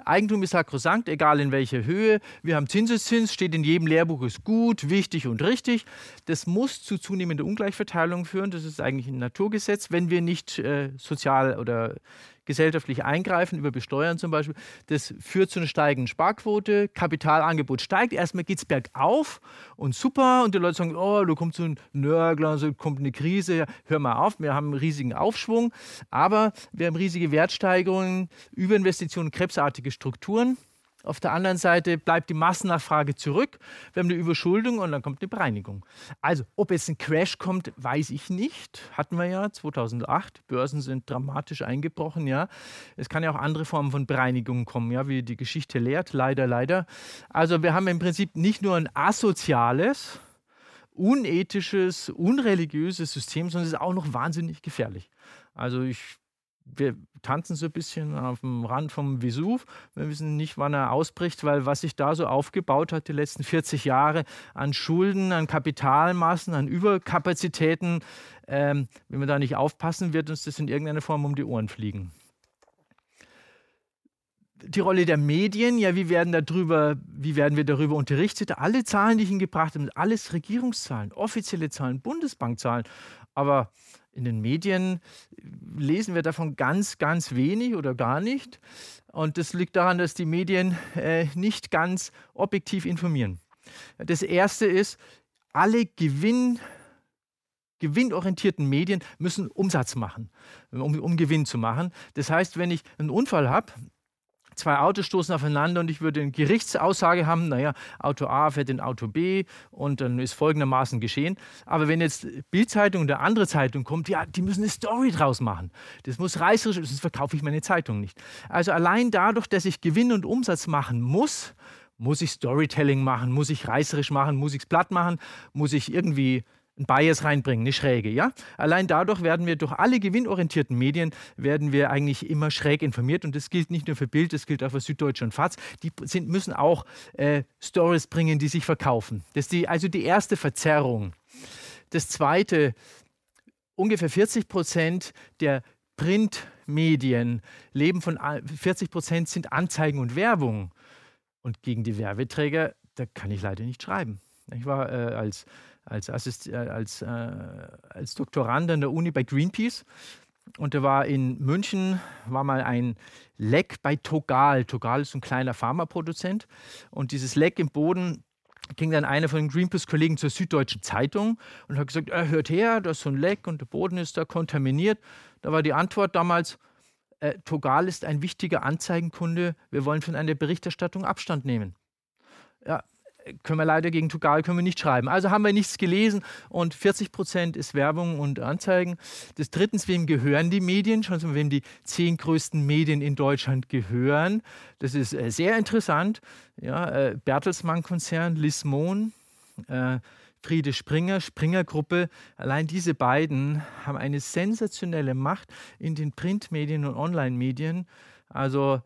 Eigentum ist sakrosankt, egal in welcher Höhe. Wir haben Zinseszins, steht in jedem Lehrbuch, ist gut, wichtig und richtig. Das muss zu zunehmender Ungleichverteilung führen. Das ist eigentlich ein Naturgesetz, wenn wir nicht äh, sozial oder gesellschaftlich eingreifen, über Besteuern zum Beispiel, das führt zu einer steigenden Sparquote, Kapitalangebot steigt, erstmal geht es bergauf und super. Und die Leute sagen, oh, da kommt so ein Nörgler, so kommt eine Krise, hör mal auf, wir haben einen riesigen Aufschwung, aber wir haben riesige Wertsteigerungen, Überinvestitionen, krebsartige Strukturen. Auf der anderen Seite bleibt die Massennachfrage zurück. Wir haben eine Überschuldung und dann kommt eine Bereinigung. Also, ob jetzt ein Crash kommt, weiß ich nicht. Hatten wir ja 2008. Börsen sind dramatisch eingebrochen. Ja, es kann ja auch andere Formen von Bereinigung kommen, ja, wie die Geschichte lehrt. Leider, leider. Also, wir haben im Prinzip nicht nur ein asoziales, unethisches, unreligiöses System, sondern es ist auch noch wahnsinnig gefährlich. Also ich wir tanzen so ein bisschen auf dem Rand vom Vesuv. Wir wissen nicht, wann er ausbricht, weil was sich da so aufgebaut hat die letzten 40 Jahre an Schulden, an Kapitalmassen, an Überkapazitäten, ähm, wenn wir da nicht aufpassen, wird uns das in irgendeiner Form um die Ohren fliegen. Die Rolle der Medien, ja, wie werden, darüber, wie werden wir darüber unterrichtet? Alle Zahlen, die ich Ihnen gebracht habe, alles Regierungszahlen, offizielle Zahlen, Bundesbankzahlen. Aber in den Medien lesen wir davon ganz, ganz wenig oder gar nicht. Und das liegt daran, dass die Medien äh, nicht ganz objektiv informieren. Das Erste ist, alle Gewinn, gewinnorientierten Medien müssen Umsatz machen, um, um Gewinn zu machen. Das heißt, wenn ich einen Unfall habe, zwei Autos stoßen aufeinander und ich würde eine Gerichtsaussage haben, naja, Auto A fährt in Auto B und dann ist folgendermaßen geschehen. Aber wenn jetzt Bildzeitung oder andere Zeitung kommt, ja, die müssen eine Story draus machen. Das muss reißerisch, sonst verkaufe ich meine Zeitung nicht. Also allein dadurch, dass ich Gewinn und Umsatz machen muss, muss ich Storytelling machen, muss ich reißerisch machen, muss ich es platt machen, muss ich irgendwie ein Bias reinbringen, eine Schräge, ja? Allein dadurch werden wir durch alle gewinnorientierten Medien werden wir eigentlich immer schräg informiert und das gilt nicht nur für Bild, das gilt auch für Süddeutsche und FAZ. Die sind, müssen auch äh, Stories bringen, die sich verkaufen. Das ist die, also die erste Verzerrung. Das zweite, ungefähr 40 Prozent der Printmedien leben von 40 Prozent sind Anzeigen und Werbung. Und gegen die Werbeträger, da kann ich leider nicht schreiben. Ich war äh, als als, Assist, äh, als, äh, als Doktorand an der Uni bei Greenpeace. Und da war in München war mal ein Leck bei Togal. Togal ist ein kleiner Pharmaproduzent. Und dieses Leck im Boden ging dann einer von den Greenpeace-Kollegen zur Süddeutschen Zeitung und hat gesagt, er hört her, da ist so ein Leck und der Boden ist da kontaminiert. Da war die Antwort damals, äh, Togal ist ein wichtiger Anzeigenkunde, wir wollen von einer Berichterstattung Abstand nehmen. Ja, können wir leider gegen Tugal können wir nicht schreiben. Also haben wir nichts gelesen und 40 Prozent ist Werbung und Anzeigen. Das drittens, wem gehören die Medien? Schauen Sie mal, wem die zehn größten Medien in Deutschland gehören. Das ist äh, sehr interessant. Ja, äh, Bertelsmann-Konzern, Lismon, äh, Friede Springer, Springer-Gruppe. Allein diese beiden haben eine sensationelle Macht in den Printmedien und Online-Medien. Also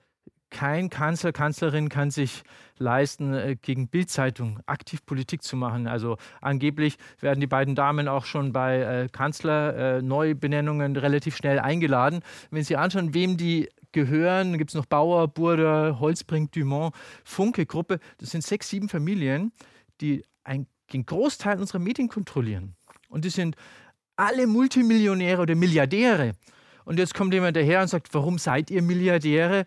kein Kanzler, Kanzlerin kann sich leisten, äh, gegen Bildzeitung aktiv Politik zu machen. Also angeblich werden die beiden Damen auch schon bei äh, Kanzler-Neubenennungen relativ schnell eingeladen. Wenn Sie anschauen, wem die gehören, gibt es noch Bauer, Burda, Holzbrink, Dumont, Funke-Gruppe. Das sind sechs, sieben Familien, die ein, den Großteil unserer Medien kontrollieren. Und die sind alle Multimillionäre oder Milliardäre. Und jetzt kommt jemand daher und sagt, warum seid ihr Milliardäre?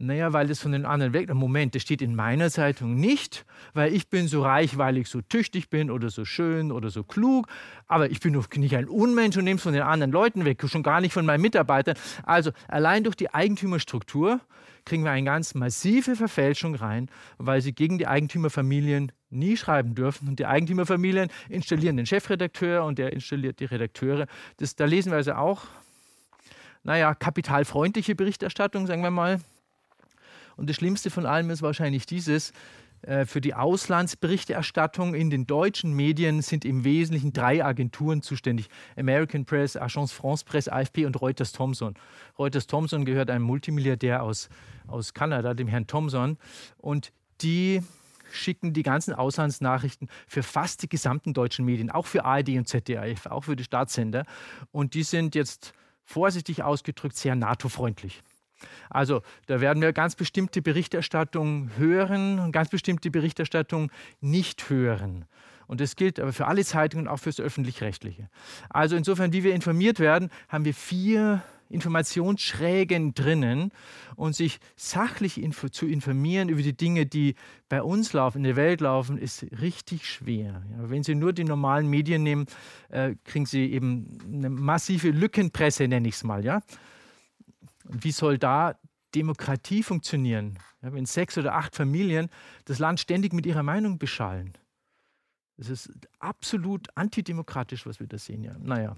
Naja, weil das von den anderen weg. Moment, das steht in meiner Zeitung nicht, weil ich bin so reich, weil ich so tüchtig bin oder so schön oder so klug. Aber ich bin doch nicht ein Unmensch und nehme es von den anderen Leuten weg, schon gar nicht von meinen Mitarbeitern. Also allein durch die Eigentümerstruktur kriegen wir eine ganz massive Verfälschung rein, weil sie gegen die Eigentümerfamilien nie schreiben dürfen. Und die Eigentümerfamilien installieren den Chefredakteur und der installiert die Redakteure. Das, da lesen wir also auch, naja, kapitalfreundliche Berichterstattung, sagen wir mal. Und das Schlimmste von allem ist wahrscheinlich dieses, äh, für die Auslandsberichterstattung in den deutschen Medien sind im Wesentlichen drei Agenturen zuständig. American Press, Agence France Presse, AFP und Reuters Thomson. Reuters Thomson gehört einem Multimilliardär aus, aus Kanada, dem Herrn Thomson. Und die schicken die ganzen Auslandsnachrichten für fast die gesamten deutschen Medien, auch für ARD und ZDF, auch für die Staatssender. Und die sind jetzt vorsichtig ausgedrückt sehr NATO-freundlich. Also da werden wir ganz bestimmte Berichterstattung hören und ganz bestimmte Berichterstattung nicht hören. Und das gilt aber für alle Zeitungen, auch fürs öffentlich-rechtliche. Also insofern, wie wir informiert werden, haben wir vier Informationsschrägen drinnen und sich sachlich info zu informieren über die Dinge, die bei uns laufen, in der Welt laufen, ist richtig schwer. Ja, wenn Sie nur die normalen Medien nehmen, äh, kriegen Sie eben eine massive Lückenpresse, nenne ich es mal. Ja? Wie soll da Demokratie funktionieren, ja, wenn sechs oder acht Familien das Land ständig mit ihrer Meinung beschallen? Das ist absolut antidemokratisch, was wir da sehen. Ja. Naja.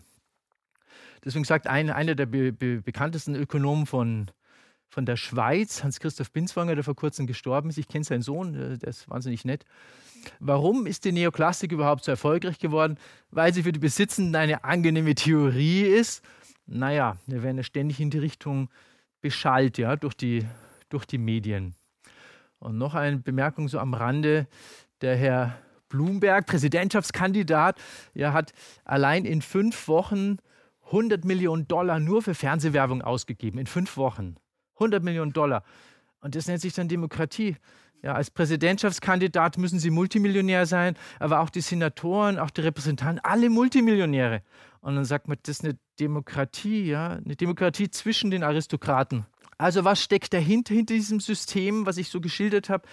Deswegen sagt ein, einer der be be bekanntesten Ökonomen von, von der Schweiz, Hans-Christoph Binswanger, der vor kurzem gestorben ist, ich kenne seinen Sohn, äh, der ist wahnsinnig nett. Warum ist die Neoklassik überhaupt so erfolgreich geworden? Weil sie für die Besitzenden eine angenehme Theorie ist naja, wir werden ja ständig in die Richtung beschallt, ja, durch die, durch die Medien. Und noch eine Bemerkung so am Rande. Der Herr Bloomberg, Präsidentschaftskandidat, ja, hat allein in fünf Wochen 100 Millionen Dollar nur für Fernsehwerbung ausgegeben. In fünf Wochen. 100 Millionen Dollar. Und das nennt sich dann Demokratie. Ja, als Präsidentschaftskandidat müssen sie Multimillionär sein, aber auch die Senatoren, auch die Repräsentanten, alle Multimillionäre. Und dann sagt man, das ist eine Demokratie, ja, eine Demokratie zwischen den Aristokraten. Also was steckt dahinter, hinter diesem System, was ich so geschildert habe?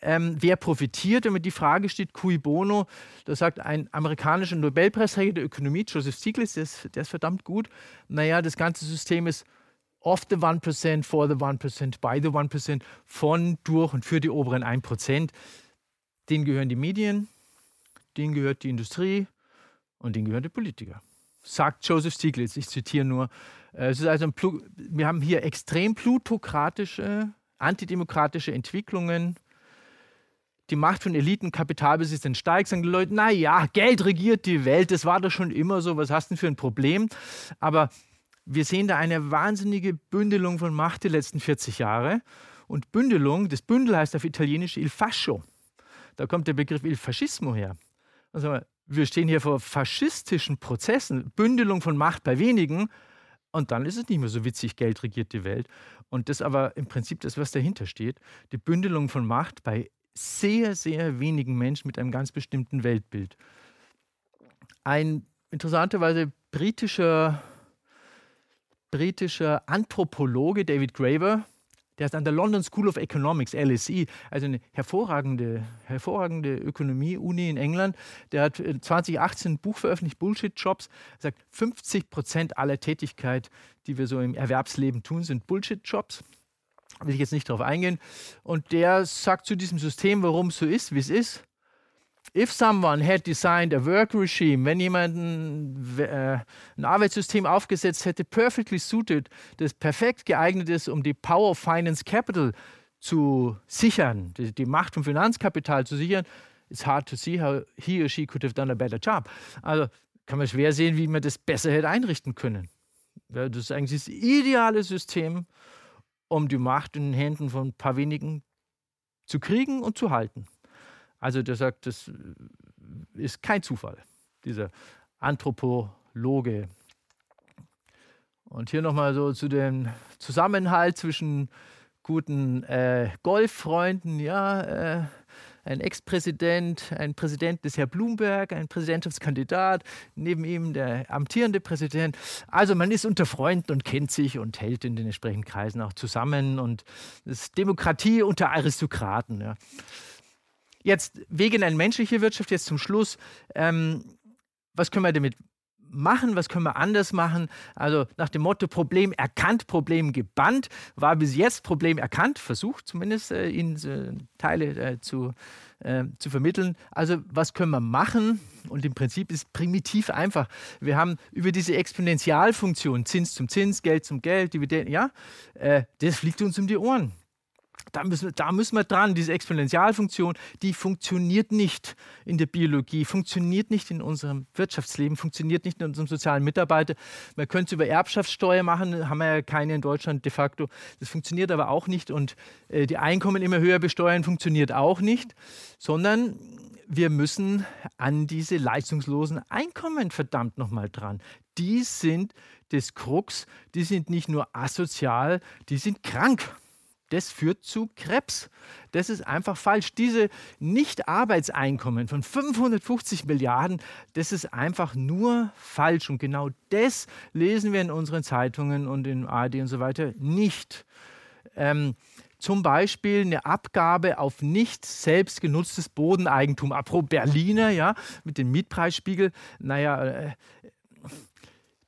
Ähm, wer profitiert? Wenn man die Frage steht, cui bono, da sagt ein amerikanischer Nobelpreisträger der Ökonomie, Joseph Stiglitz, der ist, der ist verdammt gut. Naja, das ganze System ist of the 1%, for the 1%, by the 1%, von, durch und für die oberen 1%. Denen gehören die Medien, denen gehört die Industrie und denen gehören die Politiker sagt Joseph Stiglitz, ich zitiere nur. Äh, es ist also wir haben hier extrem plutokratische, antidemokratische Entwicklungen, die Macht von Eliten, Kapitalbesitzern steigt, sagen die Leute, naja, Geld regiert die Welt, das war doch schon immer so, was hast du denn für ein Problem? Aber wir sehen da eine wahnsinnige Bündelung von Macht die letzten 40 Jahre. Und Bündelung, das Bündel heißt auf Italienisch il fascio. Da kommt der Begriff il fascismo her. Also wir stehen hier vor faschistischen Prozessen, Bündelung von Macht bei wenigen. Und dann ist es nicht mehr so witzig, Geld regiert die Welt. Und das aber im Prinzip das, was dahinter steht, die Bündelung von Macht bei sehr, sehr wenigen Menschen mit einem ganz bestimmten Weltbild. Ein interessanterweise britischer, britischer Anthropologe, David Graeber, der ist an der London School of Economics, LSE, also eine hervorragende, hervorragende Ökonomie-Uni in England. Der hat 2018 ein Buch veröffentlicht, Bullshit Jobs. Er sagt, 50 Prozent aller Tätigkeit, die wir so im Erwerbsleben tun, sind Bullshit Jobs will ich jetzt nicht darauf eingehen. Und der sagt zu diesem System, warum es so ist, wie es ist. If someone had designed a work regime, wenn jemand ein, äh, ein Arbeitssystem aufgesetzt hätte, perfectly suited, das perfekt geeignet ist, um die Power of Finance Capital zu sichern, die, die Macht vom Finanzkapital zu sichern, it's hard to see how he or she could have done a better job. Also kann man schwer sehen, wie man das besser hätte einrichten können. Ja, das ist eigentlich das ideale System, um die Macht in den Händen von ein paar wenigen zu kriegen und zu halten. Also der sagt, das ist kein Zufall, dieser Anthropologe. Und hier nochmal so zu dem Zusammenhalt zwischen guten äh, Golffreunden, ja, äh, ein Ex-Präsident, ein Präsident des Herr Bloomberg, ein Präsidentschaftskandidat, neben ihm der amtierende Präsident. Also man ist unter Freunden und kennt sich und hält in den entsprechenden Kreisen auch zusammen und es ist Demokratie unter Aristokraten. Ja. Jetzt wegen einer menschlichen Wirtschaft, jetzt zum Schluss, ähm, was können wir damit machen, was können wir anders machen. Also nach dem Motto Problem erkannt, Problem gebannt, war bis jetzt Problem erkannt, versucht zumindest äh, Ihnen äh, Teile äh, zu, äh, zu vermitteln. Also was können wir machen? Und im Prinzip ist primitiv einfach. Wir haben über diese Exponentialfunktion, Zins zum Zins, Geld zum Geld, Dividenden, ja, äh, das fliegt uns um die Ohren. Da müssen, da müssen wir dran. Diese Exponentialfunktion, die funktioniert nicht in der Biologie, funktioniert nicht in unserem Wirtschaftsleben, funktioniert nicht in unserem sozialen Mitarbeiter. Man könnte es über Erbschaftssteuer machen, haben wir ja keine in Deutschland de facto. Das funktioniert aber auch nicht. Und äh, die Einkommen immer höher besteuern, funktioniert auch nicht. Sondern wir müssen an diese leistungslosen Einkommen verdammt nochmal dran. Die sind des Krux, die sind nicht nur asozial, die sind krank das führt zu Krebs. Das ist einfach falsch. Diese Nicht-Arbeitseinkommen von 550 Milliarden, das ist einfach nur falsch. Und genau das lesen wir in unseren Zeitungen und in ARD und so weiter nicht. Ähm, zum Beispiel eine Abgabe auf nicht selbst genutztes Bodeneigentum. Apropos Berliner, ja, mit dem Mietpreisspiegel. Naja, äh,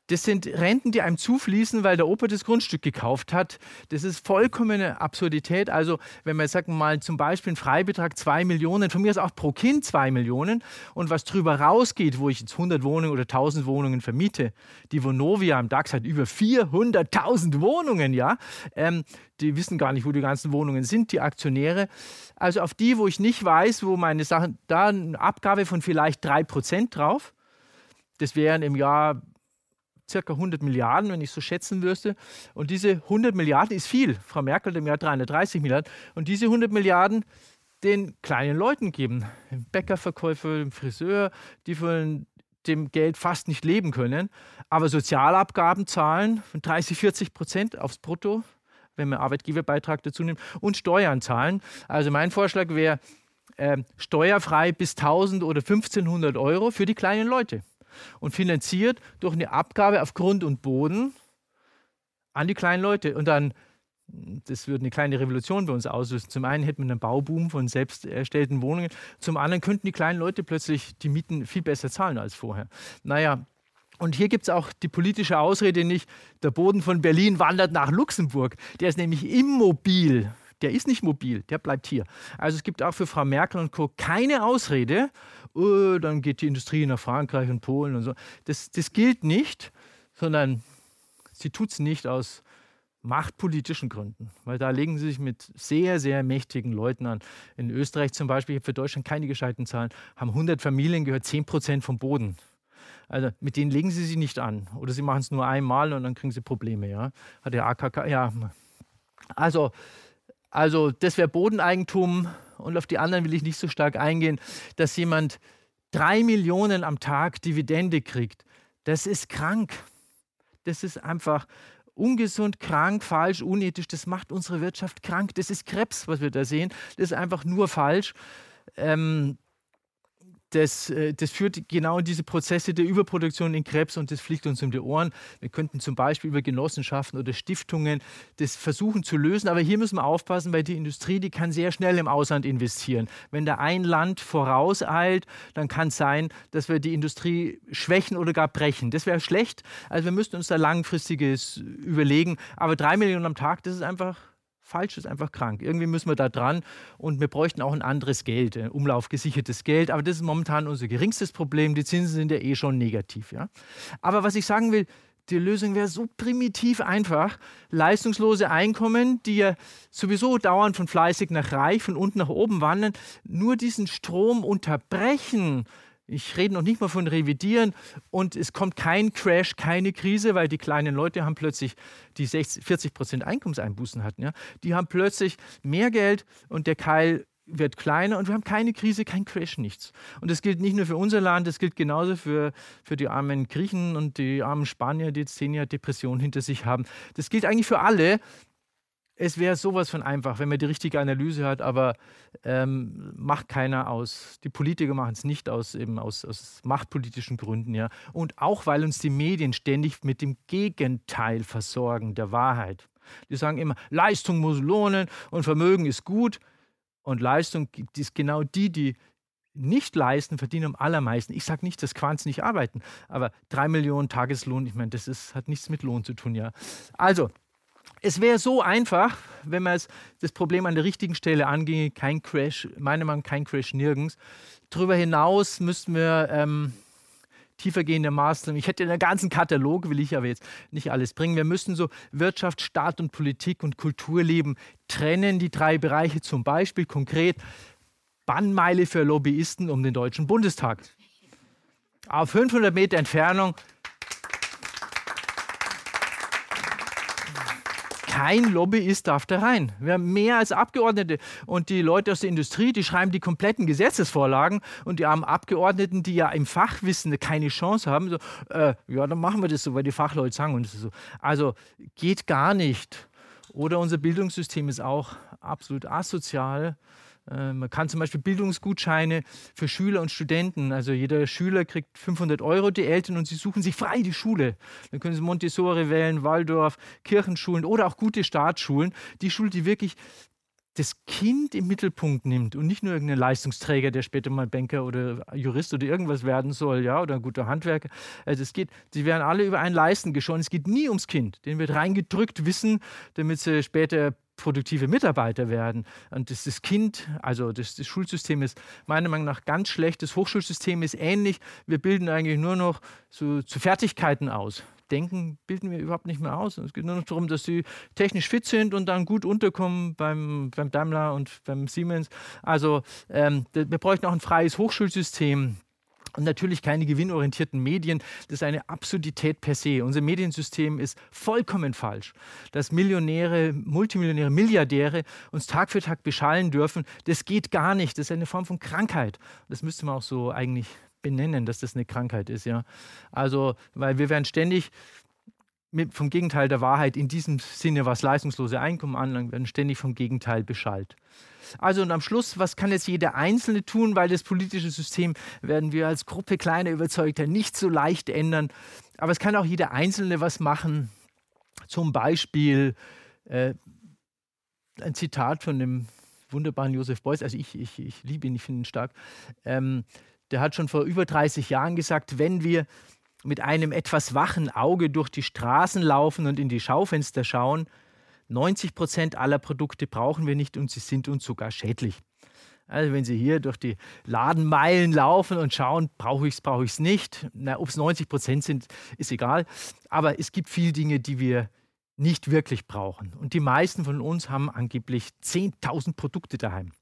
das sind Renten, die einem zufließen, weil der Opa das Grundstück gekauft hat. Das ist vollkommene Absurdität. Also, wenn man sagen mal zum Beispiel einen Freibetrag 2 Millionen, von mir ist auch pro Kind 2 Millionen und was drüber rausgeht, wo ich jetzt 100 Wohnungen oder 1000 Wohnungen vermiete, die Vonovia am DAX hat über 400.000 Wohnungen, ja. Ähm, die wissen gar nicht, wo die ganzen Wohnungen sind, die Aktionäre. Also auf die, wo ich nicht weiß, wo meine Sachen, da eine Abgabe von vielleicht 3% drauf. Das wären im Jahr circa 100 Milliarden, wenn ich so schätzen würde. Und diese 100 Milliarden ist viel. Frau Merkel im Jahr 330 Milliarden. Und diese 100 Milliarden den kleinen Leuten geben. Bäckerverkäufer, Friseur, die von dem Geld fast nicht leben können. Aber Sozialabgaben zahlen von 30, 40 Prozent aufs Brutto, wenn man Arbeitgeberbeitrag dazu nimmt, und Steuern zahlen. Also mein Vorschlag wäre, äh, steuerfrei bis 1000 oder 1500 Euro für die kleinen Leute und finanziert durch eine Abgabe auf Grund und Boden an die kleinen Leute. Und dann, das würde eine kleine Revolution bei uns auslösen. Zum einen hätten wir einen Bauboom von selbst erstellten Wohnungen, zum anderen könnten die kleinen Leute plötzlich die Mieten viel besser zahlen als vorher. Naja, und hier gibt es auch die politische Ausrede nicht, der Boden von Berlin wandert nach Luxemburg. Der ist nämlich immobil. Der ist nicht mobil, der bleibt hier. Also es gibt auch für Frau Merkel und Co. keine Ausrede, oh, dann geht die Industrie nach Frankreich und Polen und so. Das, das gilt nicht, sondern sie tut es nicht aus machtpolitischen Gründen, weil da legen sie sich mit sehr, sehr mächtigen Leuten an. In Österreich zum Beispiel, ich habe für Deutschland keine gescheiten Zahlen, haben 100 Familien gehört 10 Prozent vom Boden. Also mit denen legen sie sich nicht an. Oder sie machen es nur einmal und dann kriegen sie Probleme. Ja? Hat der AKK, ja. Also, also das wäre Bodeneigentum und auf die anderen will ich nicht so stark eingehen, dass jemand drei Millionen am Tag Dividende kriegt. Das ist krank. Das ist einfach ungesund, krank, falsch, unethisch. Das macht unsere Wirtschaft krank. Das ist Krebs, was wir da sehen. Das ist einfach nur falsch. Ähm, das, äh, das führt genau in diese Prozesse der Überproduktion in Krebs und das fliegt uns um die Ohren. Wir könnten zum Beispiel über Genossenschaften oder Stiftungen das versuchen zu lösen, aber hier müssen wir aufpassen, weil die Industrie, die kann sehr schnell im Ausland investieren. Wenn da ein Land vorauseilt, dann kann es sein, dass wir die Industrie schwächen oder gar brechen. Das wäre schlecht. Also wir müssten uns da langfristiges überlegen. Aber drei Millionen am Tag, das ist einfach falsch, ist einfach krank. Irgendwie müssen wir da dran und wir bräuchten auch ein anderes Geld, ein umlaufgesichertes Geld. Aber das ist momentan unser geringstes Problem. Die Zinsen sind ja eh schon negativ. Ja? Aber was ich sagen will, die Lösung wäre so primitiv einfach. Leistungslose Einkommen, die ja sowieso dauernd von fleißig nach reich, von unten nach oben wandern, nur diesen Strom unterbrechen ich rede noch nicht mal von Revidieren und es kommt kein Crash, keine Krise, weil die kleinen Leute haben plötzlich, die 60, 40 Prozent Einkommenseinbußen hatten, ja, die haben plötzlich mehr Geld und der Keil wird kleiner und wir haben keine Krise, kein Crash, nichts. Und das gilt nicht nur für unser Land, das gilt genauso für, für die armen Griechen und die armen Spanier, die jetzt zehn Jahre Depression hinter sich haben. Das gilt eigentlich für alle es wäre sowas von einfach, wenn man die richtige Analyse hat, aber ähm, macht keiner aus. Die Politiker machen es nicht aus, eben aus, aus machtpolitischen Gründen, ja. Und auch, weil uns die Medien ständig mit dem Gegenteil versorgen, der Wahrheit. Die sagen immer, Leistung muss lohnen und Vermögen ist gut. Und Leistung ist genau die, die nicht leisten, verdienen am allermeisten. Ich sage nicht, dass Quants nicht arbeiten, aber drei Millionen Tageslohn, ich meine, das ist, hat nichts mit Lohn zu tun, ja. Also, es wäre so einfach, wenn man das Problem an der richtigen Stelle anginge, kein Crash, meiner Meinung nach kein Crash nirgends. Darüber hinaus müssten wir ähm, tiefergehende Maßnahmen, ich hätte einen ganzen Katalog, will ich aber jetzt nicht alles bringen. Wir müssen so Wirtschaft, Staat und Politik und Kulturleben trennen, die drei Bereiche zum Beispiel konkret Bannmeile für Lobbyisten um den Deutschen Bundestag. Auf 500 Meter Entfernung kein Lobbyist darf da rein. Wir haben mehr als Abgeordnete und die Leute aus der Industrie, die schreiben die kompletten Gesetzesvorlagen und die armen Abgeordneten, die ja im Fachwissen keine Chance haben, so, äh, ja, dann machen wir das so, weil die Fachleute sagen und so. Also geht gar nicht. Oder unser Bildungssystem ist auch absolut asozial. Äh, man kann zum Beispiel Bildungsgutscheine für Schüler und Studenten, also jeder Schüler kriegt 500 Euro, die Eltern, und sie suchen sich frei die Schule. Dann können sie Montessori wählen, Waldorf, Kirchenschulen oder auch gute Staatsschulen. Die Schule, die wirklich das Kind im Mittelpunkt nimmt und nicht nur irgendein Leistungsträger, der später mal Banker oder Jurist oder irgendwas werden soll, ja, oder ein guter Handwerker. Also es geht, sie werden alle über einen Leisten geschoren. Es geht nie ums Kind. Den wird reingedrückt Wissen, damit sie später produktive Mitarbeiter werden. Und das, das Kind, also das, das, Schulsystem ist meiner Meinung nach ganz schlecht. Das Hochschulsystem ist ähnlich. Wir bilden eigentlich nur noch so zu Fertigkeiten aus. Denken bilden wir überhaupt nicht mehr aus. Es geht nur noch darum, dass sie technisch fit sind und dann gut unterkommen beim, beim Daimler und beim Siemens. Also ähm, wir bräuchten auch ein freies Hochschulsystem und natürlich keine gewinnorientierten Medien. Das ist eine Absurdität per se. Unser Mediensystem ist vollkommen falsch. Dass Millionäre, Multimillionäre, Milliardäre uns Tag für Tag beschallen dürfen, das geht gar nicht. Das ist eine Form von Krankheit. Das müsste man auch so eigentlich benennen, dass das eine Krankheit ist. Ja? Also, weil wir werden ständig mit, vom Gegenteil der Wahrheit in diesem Sinne, was leistungslose Einkommen anlangt, werden ständig vom Gegenteil beschallt. Also und am Schluss, was kann jetzt jeder Einzelne tun, weil das politische System werden wir als Gruppe kleiner Überzeugter nicht so leicht ändern. Aber es kann auch jeder Einzelne was machen. Zum Beispiel äh, ein Zitat von dem wunderbaren Josef Beuys, also ich, ich, ich liebe ihn, ich finde ihn stark. Ähm, der hat schon vor über 30 Jahren gesagt, wenn wir mit einem etwas wachen Auge durch die Straßen laufen und in die Schaufenster schauen, 90 Prozent aller Produkte brauchen wir nicht und sie sind uns sogar schädlich. Also wenn Sie hier durch die Ladenmeilen laufen und schauen, brauche ich es, brauche ich es nicht. Ob es 90 Prozent sind, ist egal. Aber es gibt viele Dinge, die wir nicht wirklich brauchen. Und die meisten von uns haben angeblich 10.000 Produkte daheim.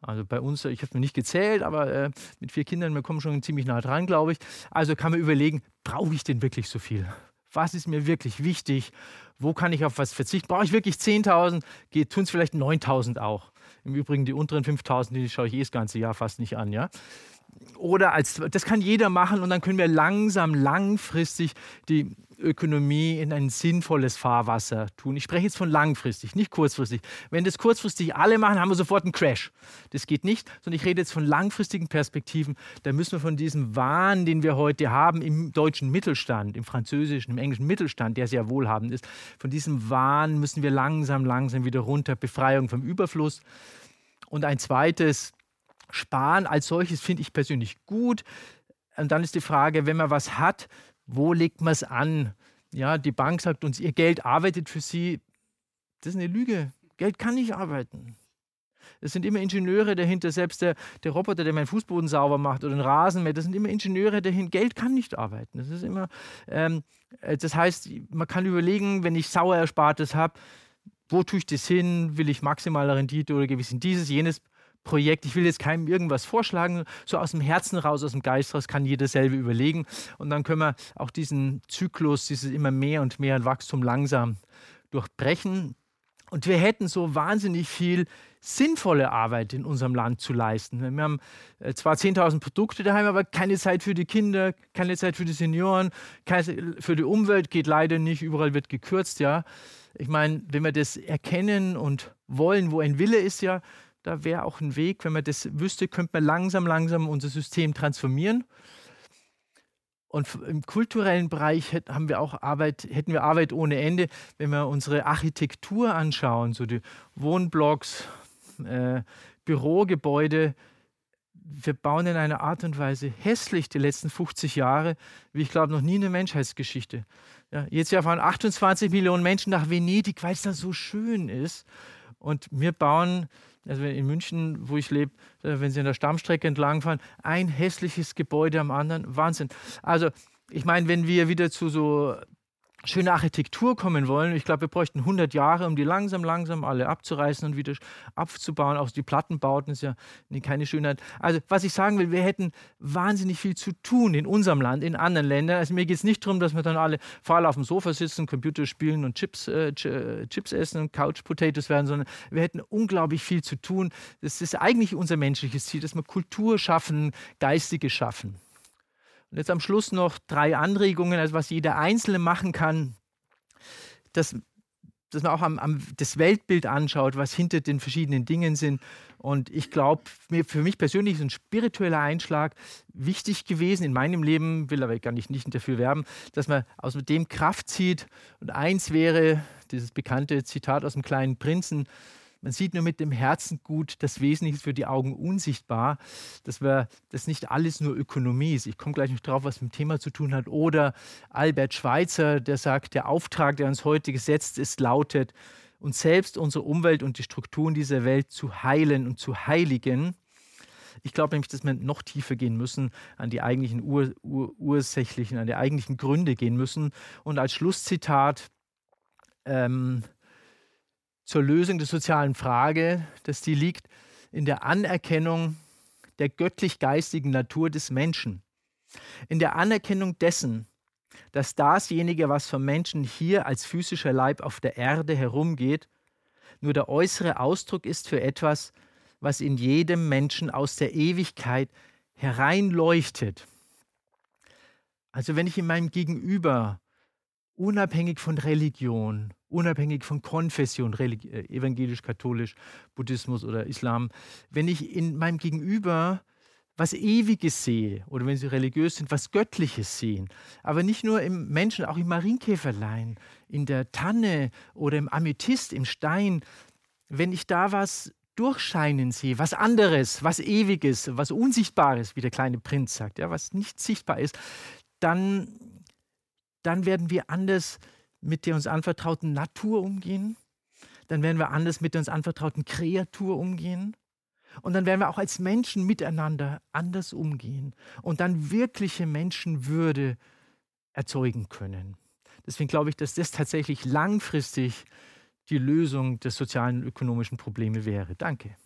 Also bei uns, ich habe es mir nicht gezählt, aber äh, mit vier Kindern, wir kommen schon ziemlich nah dran, glaube ich. Also kann man überlegen, brauche ich denn wirklich so viel? Was ist mir wirklich wichtig? Wo kann ich auf was verzichten? Brauche ich wirklich 10.000? Tun es vielleicht 9.000 auch. Im Übrigen die unteren 5.000, die schaue ich eh das ganze Jahr fast nicht an. Ja? Oder als, das kann jeder machen und dann können wir langsam, langfristig die Ökonomie in ein sinnvolles Fahrwasser tun. Ich spreche jetzt von langfristig, nicht kurzfristig. Wenn das kurzfristig alle machen, haben wir sofort einen Crash. Das geht nicht, sondern ich rede jetzt von langfristigen Perspektiven. Da müssen wir von diesem Wahn, den wir heute haben im deutschen Mittelstand, im französischen, im englischen Mittelstand, der sehr wohlhabend ist, von diesem Wahn müssen wir langsam, langsam wieder runter. Befreiung vom Überfluss. Und ein zweites, Sparen als solches finde ich persönlich gut. Und dann ist die Frage, wenn man was hat, wo legt man es an? Ja, die Bank sagt uns, ihr Geld arbeitet für sie. Das ist eine Lüge. Geld kann nicht arbeiten. Es sind immer Ingenieure dahinter, selbst der, der Roboter, der meinen Fußboden sauber macht oder den Rasenmäher, das sind immer Ingenieure dahinter. Geld kann nicht arbeiten. Das ist immer, ähm, äh, das heißt, man kann überlegen, wenn ich sauer Erspartes habe, wo tue ich das hin? Will ich maximale Rendite oder gewiss in dieses, jenes Projekt. Ich will jetzt keinem irgendwas vorschlagen, so aus dem Herzen raus, aus dem Geist raus kann jeder selber überlegen. Und dann können wir auch diesen Zyklus, dieses immer mehr und mehr Wachstum langsam durchbrechen. Und wir hätten so wahnsinnig viel sinnvolle Arbeit in unserem Land zu leisten. Wir haben äh, zwar 10.000 Produkte daheim, aber keine Zeit für die Kinder, keine Zeit für die Senioren, keine für die Umwelt geht leider nicht. Überall wird gekürzt, ja. Ich meine, wenn wir das erkennen und wollen, wo ein Wille ist, ja, da wäre auch ein Weg, wenn man das wüsste, könnte man langsam, langsam unser System transformieren. Und im kulturellen Bereich haben wir auch Arbeit, hätten wir Arbeit ohne Ende, wenn wir unsere Architektur anschauen, so die Wohnblocks, äh, Bürogebäude. Wir bauen in einer Art und Weise hässlich die letzten 50 Jahre, wie ich glaube noch nie in der Menschheitsgeschichte. Ja, jetzt fahren 28 Millionen Menschen nach Venedig, weil es da so schön ist. Und wir bauen also in München, wo ich lebe, äh, wenn Sie an der Stammstrecke entlangfahren, ein hässliches Gebäude am anderen, Wahnsinn. Also ich meine, wenn wir wieder zu so schöne Architektur kommen wollen. Ich glaube, wir bräuchten 100 Jahre, um die langsam, langsam alle abzureißen und wieder abzubauen. Auch die Plattenbauten ist ja keine Schönheit. Also, was ich sagen will, wir hätten wahnsinnig viel zu tun in unserem Land, in anderen Ländern. Also, mir geht es nicht darum, dass wir dann alle faul auf dem Sofa sitzen, Computer spielen und Chips, äh, äh, Chips essen und Couch Potatoes werden, sondern wir hätten unglaublich viel zu tun. Das ist eigentlich unser menschliches Ziel, dass wir Kultur schaffen, Geistige schaffen. Und jetzt am Schluss noch drei Anregungen, also was jeder Einzelne machen kann, dass, dass man auch am, am, das Weltbild anschaut, was hinter den verschiedenen Dingen sind. Und ich glaube, für mich persönlich ist ein spiritueller Einschlag wichtig gewesen in meinem Leben, will aber gar nicht, nicht dafür werben, dass man aus dem Kraft zieht. Und eins wäre dieses bekannte Zitat aus dem kleinen Prinzen, man sieht nur mit dem Herzen gut, das Wesentliche ist für die Augen unsichtbar, dass wir das nicht alles nur Ökonomie ist. Ich komme gleich noch drauf, was mit dem Thema zu tun hat. Oder Albert Schweitzer, der sagt, der Auftrag, der uns heute gesetzt ist, lautet, uns selbst, unsere Umwelt und die Strukturen dieser Welt zu heilen und zu heiligen. Ich glaube nämlich, dass wir noch tiefer gehen müssen, an die eigentlichen Ur, Ur, ursächlichen, an die eigentlichen Gründe gehen müssen. Und als Schlusszitat, ähm, zur Lösung der sozialen Frage, dass die liegt in der Anerkennung der göttlich-geistigen Natur des Menschen, in der Anerkennung dessen, dass dasjenige, was vom Menschen hier als physischer Leib auf der Erde herumgeht, nur der äußere Ausdruck ist für etwas, was in jedem Menschen aus der Ewigkeit hereinleuchtet. Also wenn ich in meinem Gegenüber unabhängig von Religion, unabhängig von Konfession, äh, evangelisch, katholisch, Buddhismus oder Islam, wenn ich in meinem Gegenüber was Ewiges sehe oder wenn sie religiös sind, was Göttliches sehen. Aber nicht nur im Menschen, auch im Marienkäferlein, in der Tanne oder im Amethyst, im Stein. Wenn ich da was durchscheinen sehe, was anderes, was Ewiges, was Unsichtbares, wie der kleine Prinz sagt, ja, was nicht sichtbar ist, dann, dann werden wir anders mit der uns anvertrauten Natur umgehen. Dann werden wir anders mit der uns anvertrauten Kreatur umgehen. Und dann werden wir auch als Menschen miteinander anders umgehen und dann wirkliche Menschenwürde erzeugen können. Deswegen glaube ich, dass das tatsächlich langfristig die Lösung der sozialen und ökonomischen Probleme wäre. Danke.